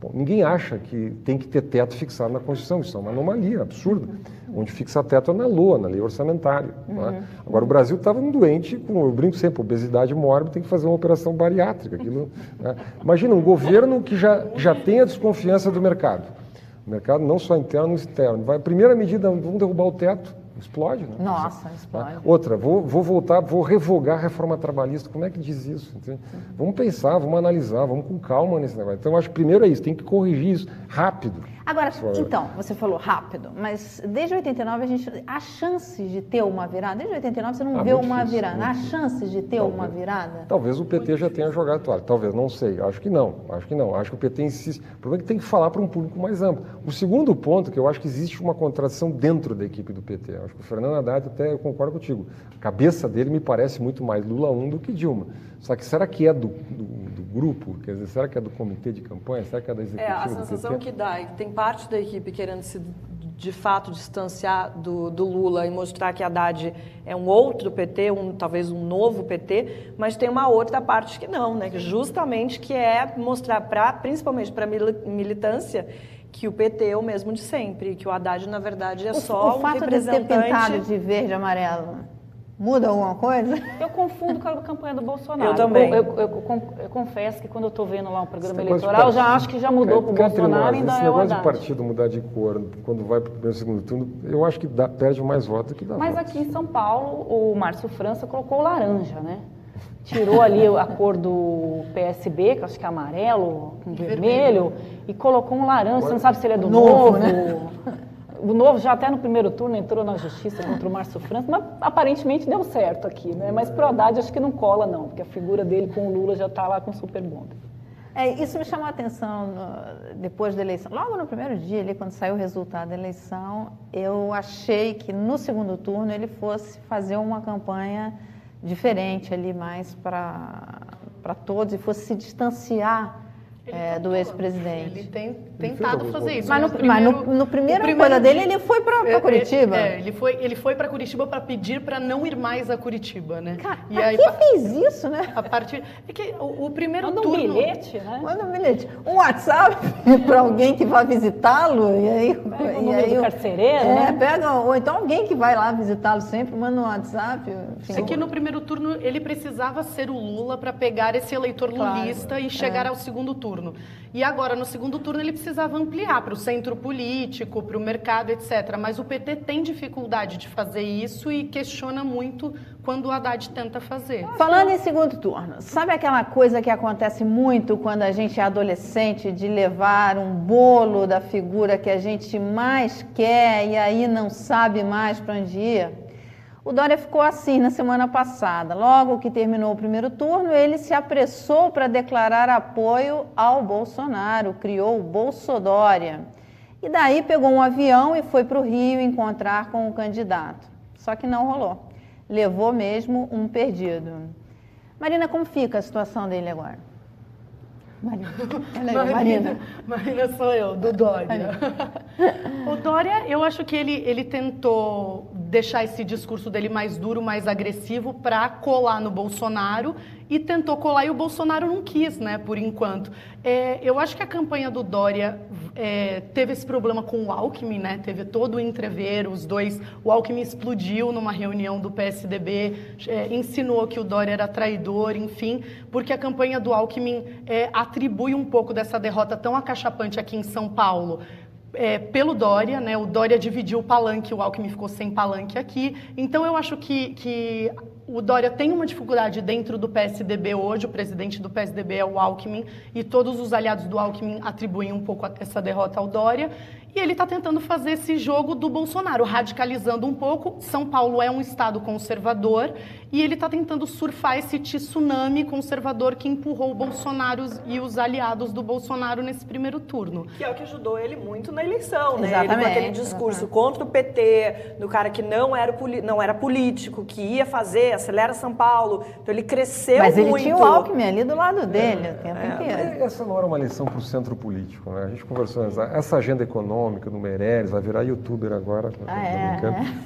bom, ninguém acha que tem que ter teto fixado na Constituição. Isso é uma anomalia absurda. Onde fixa teto é na LOA, na lei orçamentária. É? Uhum. É? Agora, o Brasil estava um doente, com, eu brinco sempre, obesidade mórbida, tem que fazer uma operação bariátrica. Aquilo, né? Imagina um governo que já, já tem a desconfiança do mercado o mercado não só interno, externo. Vai, primeira medida, vamos derrubar o teto, explode. Né? Nossa, explode. Outra, vou, vou voltar, vou revogar a reforma trabalhista. Como é que diz isso? Entende? Vamos pensar, vamos analisar, vamos com calma nesse negócio. Então, acho que primeiro é isso, tem que corrigir isso rápido. Agora, então, você falou rápido, mas desde 89 a gente. Há chances de ter uma virada? Desde 89 você não ah, vê uma difícil, virada. Há chances de ter talvez, uma virada? Talvez o PT já tenha jogado toalha. Talvez, não sei. Acho que não. Acho que não. Acho que o PT insiste. O problema é que tem que falar para um público mais amplo. O segundo ponto, que eu acho que existe uma contradição dentro da equipe do PT. Acho que o Fernando Haddad, até eu concordo contigo. A cabeça dele me parece muito mais Lula 1 do que Dilma. Só que será que é do, do, do, grupo? Quer dizer, será que é do comitê de campanha? Será que é da executiva É, a sensação que dá tem parte da equipe querendo se de fato distanciar do, do, Lula e mostrar que Haddad é um outro PT, um, talvez um novo PT, mas tem uma outra parte que não, né? justamente que é mostrar para, principalmente para a militância, que o PT é o mesmo de sempre, que o Haddad na verdade é o, só o um representante. De ter pintado de verde e amarelo Muda alguma coisa? Eu confundo com a campanha do Bolsonaro. Eu também. Eu, eu, eu, eu confesso que quando eu estou vendo lá um programa eleitoral, eu já acho que já mudou para o Bolsonaro e ainda esse é negócio de partido mudar de cor, quando vai para o primeiro e segundo turno, eu acho que dá, perde mais voto do que dá Mas votos. aqui em São Paulo, o Márcio França colocou laranja, né? Tirou ali a [laughs] cor do PSB, que eu acho que é amarelo, com vermelho, vermelho, e colocou um laranja. Você não sabe se ele é do novo, novo né? [laughs] o Novo já até no primeiro turno entrou na justiça contra o Márcio França, mas aparentemente deu certo aqui, né? Mas pro Haddad acho que não cola não, porque a figura dele com o Lula já está lá com super bonda. É, isso me chamou a atenção no, depois da eleição. Logo no primeiro dia, ali, quando saiu o resultado da eleição, eu achei que no segundo turno ele fosse fazer uma campanha diferente ali, mais para todos, e fosse se distanciar é, do ex-presidente. Ele tem tentado fazer isso. Mas no, mas no, no primeiro, primeiro dele, ele foi para é, Curitiba. É, ele foi, ele foi para Curitiba para pedir para não ir mais a Curitiba, né? Cara, e aí, quem fez isso, né? A partir é que o, o primeiro Manda turno... um bilhete, né? Manda um bilhete. Um WhatsApp [laughs] para alguém que vai visitá-lo e aí... Pega o e aí, do carcereiro, é, né? Pega, ou então alguém que vai lá visitá-lo sempre, manda um WhatsApp. Enfim, é que no primeiro turno ele precisava ser o Lula para pegar esse eleitor claro, lulista e chegar é. ao segundo turno. E agora, no segundo turno, ele precisava ampliar para o centro político, para o mercado, etc. Mas o PT tem dificuldade de fazer isso e questiona muito quando o Haddad tenta fazer. Falando em segundo turno, sabe aquela coisa que acontece muito quando a gente é adolescente de levar um bolo da figura que a gente mais quer e aí não sabe mais para onde ir? O Dória ficou assim na semana passada. Logo que terminou o primeiro turno, ele se apressou para declarar apoio ao Bolsonaro, criou o Bolsodória. E daí pegou um avião e foi para o Rio encontrar com o candidato. Só que não rolou. Levou mesmo um perdido. Marina, como fica a situação dele agora? Marina. [laughs] Marina. Marina. Marina sou eu, do Dória. o Dória, eu acho que ele, ele tentou deixar esse discurso dele mais duro, mais agressivo, para colar no Bolsonaro e tentou colar e o Bolsonaro não quis, né, por enquanto. É, eu acho que a campanha do Dória é, teve esse problema com o Alckmin, né, teve todo o entrever, os dois, o Alckmin explodiu numa reunião do PSDB, é, insinuou que o Dória era traidor, enfim, porque a campanha do Alckmin é, atribui um pouco dessa derrota tão acachapante aqui em São Paulo é, pelo Dória, né? O Dória dividiu o palanque, o Alckmin ficou sem palanque aqui. Então eu acho que, que o Dória tem uma dificuldade dentro do PSDB hoje, o presidente do PSDB é o Alckmin, e todos os aliados do Alckmin atribuem um pouco essa derrota ao Dória. E ele está tentando fazer esse jogo do Bolsonaro, radicalizando um pouco. São Paulo é um estado conservador e ele está tentando surfar esse tsunami conservador que empurrou o Bolsonaro e os aliados do Bolsonaro nesse primeiro turno. Que é o que ajudou ele muito na eleição, né? Exatamente. Ele com aquele discurso contra o PT, do cara que não era, não era político, que ia fazer, acelera São Paulo. Então ele cresceu Mas muito. Mas ele tinha o Alckmin ali do lado dele é, o tempo é, inteiro. Essa não era uma lição para o centro político, né? A gente conversou, essa agenda econômica do Meirelles, vai virar youtuber agora. Ah, é, é. Né?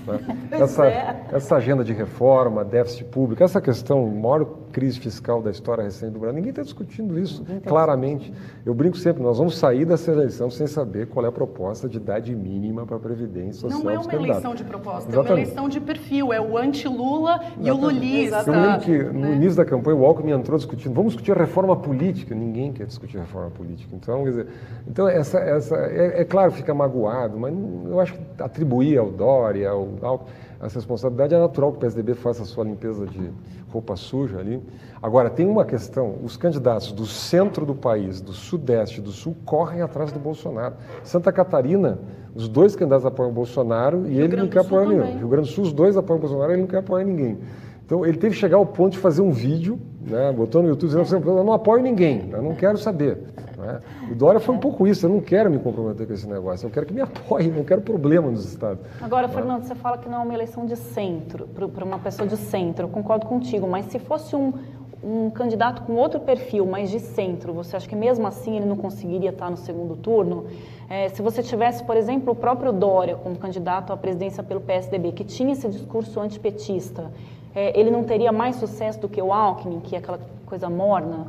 [laughs] Essa, é. essa agenda de reforma, déficit público, essa questão, maior crise fiscal da história recente do Brasil, ninguém está discutindo isso claramente. Eu brinco sempre, nós vamos sair dessa eleição sem saber qual é a proposta de idade mínima para a Previdência Social Não é uma eleição de proposta, Exatamente. é uma eleição de perfil, é o anti-Lula e o lulista. Eu lembro que no né? início da campanha o Alckmin entrou discutindo, vamos discutir a reforma política, ninguém quer discutir a reforma política. Então, quer dizer, então essa, essa, é, é claro, fica magoado, mas eu acho que atribuir ao Dória, ao Alckmin, essa responsabilidade é natural que o PSDB faça a sua limpeza de roupa suja ali. Agora, tem uma questão: os candidatos do centro do país, do sudeste, do sul, correm atrás do Bolsonaro. Santa Catarina, os dois candidatos apoiam o Bolsonaro e Rio ele não quer apoiar ninguém. Rio Grande do Sul, os dois apoiam o Bolsonaro e ele não quer apoiar ninguém. Então, ele teve que chegar ao ponto de fazer um vídeo, né, botou no YouTube dizendo: eu não apoio ninguém, eu não quero saber. Né? O Dória foi um pouco isso, eu não quero me comprometer com esse negócio, eu quero que me apoiem, não quero problema nos estados. Agora, Fernando, você fala que não é uma eleição de centro, para uma pessoa de centro, eu concordo contigo, mas se fosse um, um candidato com outro perfil, mas de centro, você acha que mesmo assim ele não conseguiria estar no segundo turno? É, se você tivesse, por exemplo, o próprio Dória como candidato à presidência pelo PSDB, que tinha esse discurso antipetista, é, ele não teria mais sucesso do que o Alckmin, que é aquela coisa morna?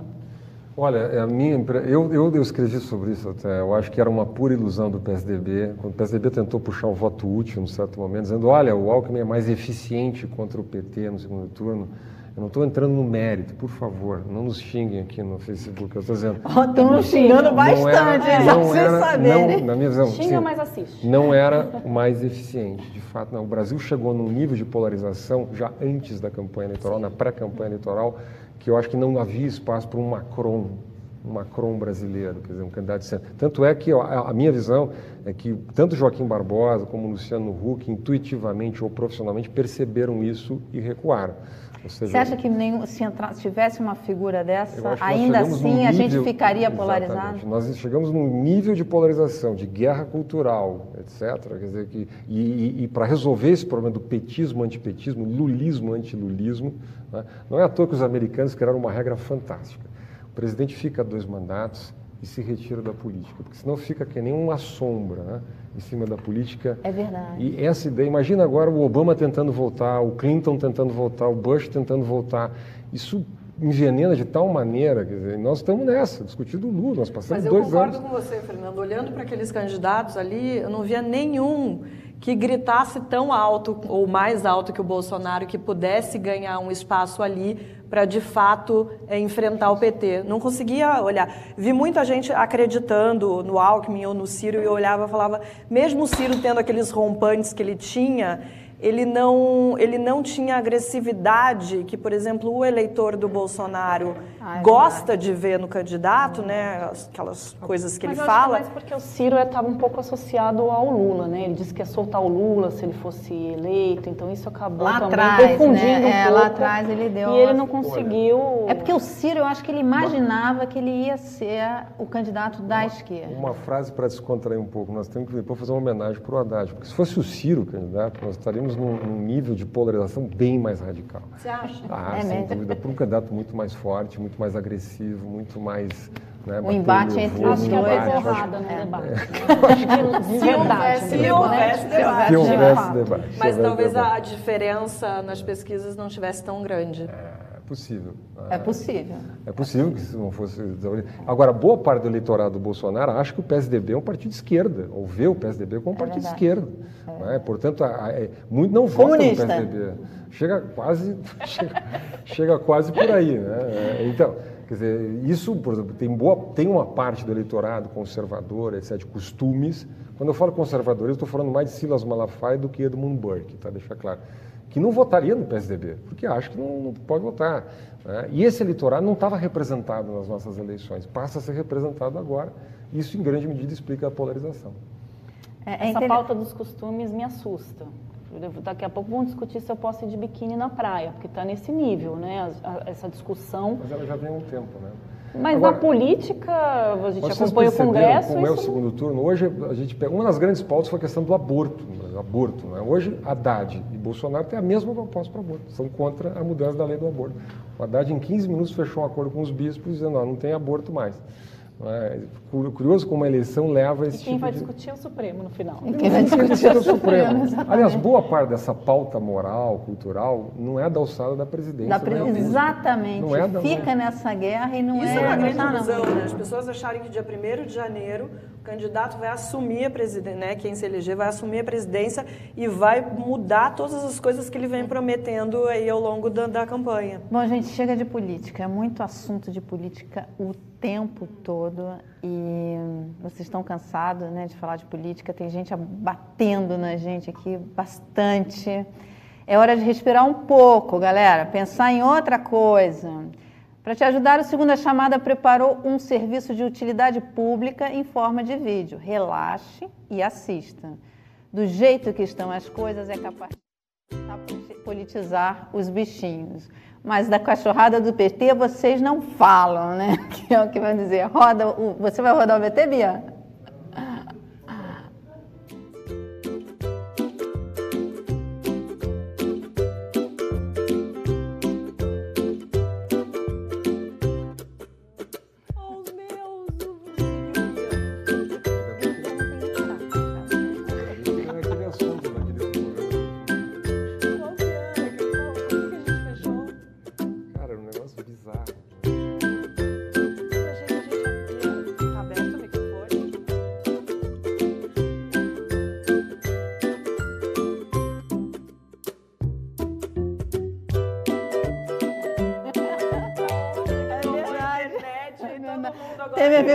Olha, é a minha, eu, eu, eu, escrevi sobre isso até. Eu acho que era uma pura ilusão do PSDB. Quando o PSDB tentou puxar o voto útil, num certo momento, dizendo: olha, o Alckmin é mais eficiente contra o PT no segundo turno. Eu não estou entrando no mérito, por favor, não nos xinguem aqui no Facebook. Eu estou dizendo. Estão nos xingando bastante, era, não era, saberem. Não, na minha visão, Xinga, sim, mas assiste. Não era o mais eficiente, de fato. Não. O Brasil chegou num nível de polarização já antes da campanha eleitoral, sim. na pré-campanha eleitoral, que eu acho que não havia espaço para um Macron, Macron brasileiro, quer dizer, um candidato de centro. Tanto é que a, minha visão é que tanto Joaquim Barbosa como Luciano Huck, intuitivamente ou profissionalmente, perceberam isso e recuaram. Seja, Você acha que nenhum, se, tivesse uma figura dessa, ainda assim a gente ficaria polarizado? Nós chegamos num nível de polarização, de guerra cultural, etc. Quer dizer, que, e, e, e para resolver esse problema do petismo, antipetismo, lulismo, antilulismo, né, não é à toa que os americanos criaram uma regra fantástica. O presidente fica dois mandatos e se retira da política, porque senão fica que nem uma sombra, né? em cima da política. É verdade. E essa ideia, imagina agora o Obama tentando voltar, o Clinton tentando voltar, o Bush tentando voltar. Isso envenena de tal maneira, quer dizer, nós estamos nessa, discutindo o Lula, nós passamos dois anos. Mas eu concordo com você, Fernando. Olhando para aqueles candidatos ali, eu não via nenhum que gritasse tão alto ou mais alto que o Bolsonaro que pudesse ganhar um espaço ali para de fato é, enfrentar o PT. Não conseguia olhar. Vi muita gente acreditando no Alckmin ou no Ciro e eu olhava e falava, mesmo o Ciro tendo aqueles rompantes que ele tinha, ele não, ele não tinha agressividade que, por exemplo, o eleitor do Bolsonaro ah, é gosta de ver no candidato, né? Aquelas coisas que Mas ele fala. Mas porque o Ciro estava um pouco associado ao Lula, né? Ele disse que ia soltar o Lula se ele fosse eleito, então isso acabou lá também atrás, confundindo né? um é, pouco. Lá atrás ele deu. E ele não conseguiu. É porque o Ciro, eu acho que ele imaginava que ele ia ser o candidato da uma, esquerda. Uma frase para descontrair um pouco. Nós temos que depois fazer uma homenagem para o Haddad, porque se fosse o Ciro o candidato, nós estaríamos estaríamos num, num, nível de polarização bem mais radical. Você acha? Ah, é sem mesmo? dúvida. Por um candidato muito mais forte, muito mais agressivo, muito mais. Né, o embate entre os dois. é porrada no [laughs] debate. É. Se houvesse se houvesse debate. Se houvesse debate. Mas talvez a diferença nas pesquisas não tivesse tão grande. É possível. É possível. É possível que isso não fosse. Agora, boa parte do eleitorado do Bolsonaro acha que o PSDB é um partido de esquerda, ou vê o PSDB como um partido de esquerda. É. Né? Portanto, a, a, é, muito não vota no PSDB. Chega quase, [laughs] chega, chega, quase por aí. Né? É, então, quer dizer, isso, por exemplo, tem, boa, tem uma parte do eleitorado conservador, etc., de costumes. Quando eu falo conservador, eu estou falando mais de Silas Malafaia do que Edmund Burke, tá? deixa claro que não votaria no PSDB, porque acha que não, não pode votar. Né? E esse eleitorado não estava representado nas nossas eleições, passa a ser representado agora. Isso, em grande medida, explica a polarização. É, é Essa pauta dos costumes me assusta. Daqui a pouco vão discutir se eu posso ir de biquíni na praia, porque está nesse nível, né? essa discussão. Mas ela já vem há um tempo, né? Mas Agora, na política, a gente acompanha o Congresso. Como é o segundo turno, hoje a gente. Uma das grandes pautas foi a questão do aborto. aborto né? Hoje, Haddad e Bolsonaro têm a mesma proposta para o aborto. São contra a mudança da lei do aborto. O Haddad, em 15 minutos, fechou um acordo com os bispos dizendo: não, não tem aborto mais. É curioso como a eleição leva esse e quem tipo vai de... discutir é o Supremo no final. E quem vai discutir é o Supremo. Aliás, boa parte dessa pauta moral, cultural, não é da alçada da presidência. Da pre... Né? Exatamente. Não é da... Fica nessa guerra e não Isso é... Isso é uma grande ilusão, né? As pessoas acharem que dia 1 de janeiro candidato vai assumir a presidência, né? quem se eleger vai assumir a presidência e vai mudar todas as coisas que ele vem prometendo aí ao longo da, da campanha. Bom, gente, chega de política. É muito assunto de política o tempo todo e vocês estão cansados né, de falar de política, tem gente batendo na gente aqui bastante. É hora de respirar um pouco, galera, pensar em outra coisa. Para te ajudar, o Segunda Chamada preparou um serviço de utilidade pública em forma de vídeo. Relaxe e assista. Do jeito que estão as coisas, é capaz de politizar os bichinhos mas da cachorrada do PT vocês não falam, né? [laughs] Que é o que vão dizer. Roda, você vai rodar o VT, Bia?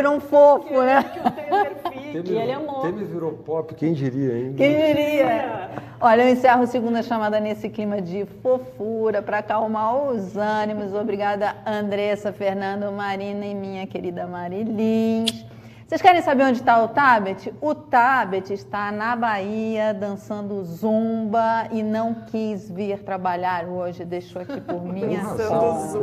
Virou um fofo, né? Temer, e ele amou. Temer virou pop, quem diria, hein? Quem diria? Olha, eu encerro a segunda chamada nesse clima de fofura para acalmar os ânimos. Obrigada, Andressa, Fernando, Marina e minha querida Marilins. Vocês querem saber onde está o Tabet? O Tabet está na Bahia dançando zumba e não quis vir trabalhar hoje, deixou aqui por [laughs] minha sorte.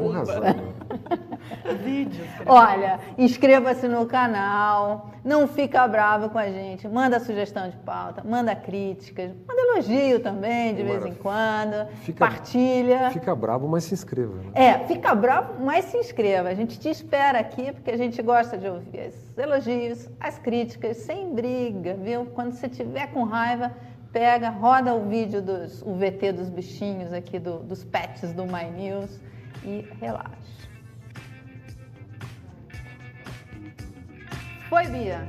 [laughs] Vídeos. Olha, inscreva-se no canal, não fica bravo com a gente, manda sugestão de pauta, manda críticas, manda elogio também de vez em quando, fica, partilha. Fica bravo, mas se inscreva. Né? É, fica bravo, mas se inscreva. A gente te espera aqui porque a gente gosta de ouvir esses elogios elogios, as críticas, sem briga, viu? Quando você tiver com raiva, pega, roda o vídeo dos, o VT dos bichinhos aqui, do, dos pets do My News e relaxa. Foi, Bia?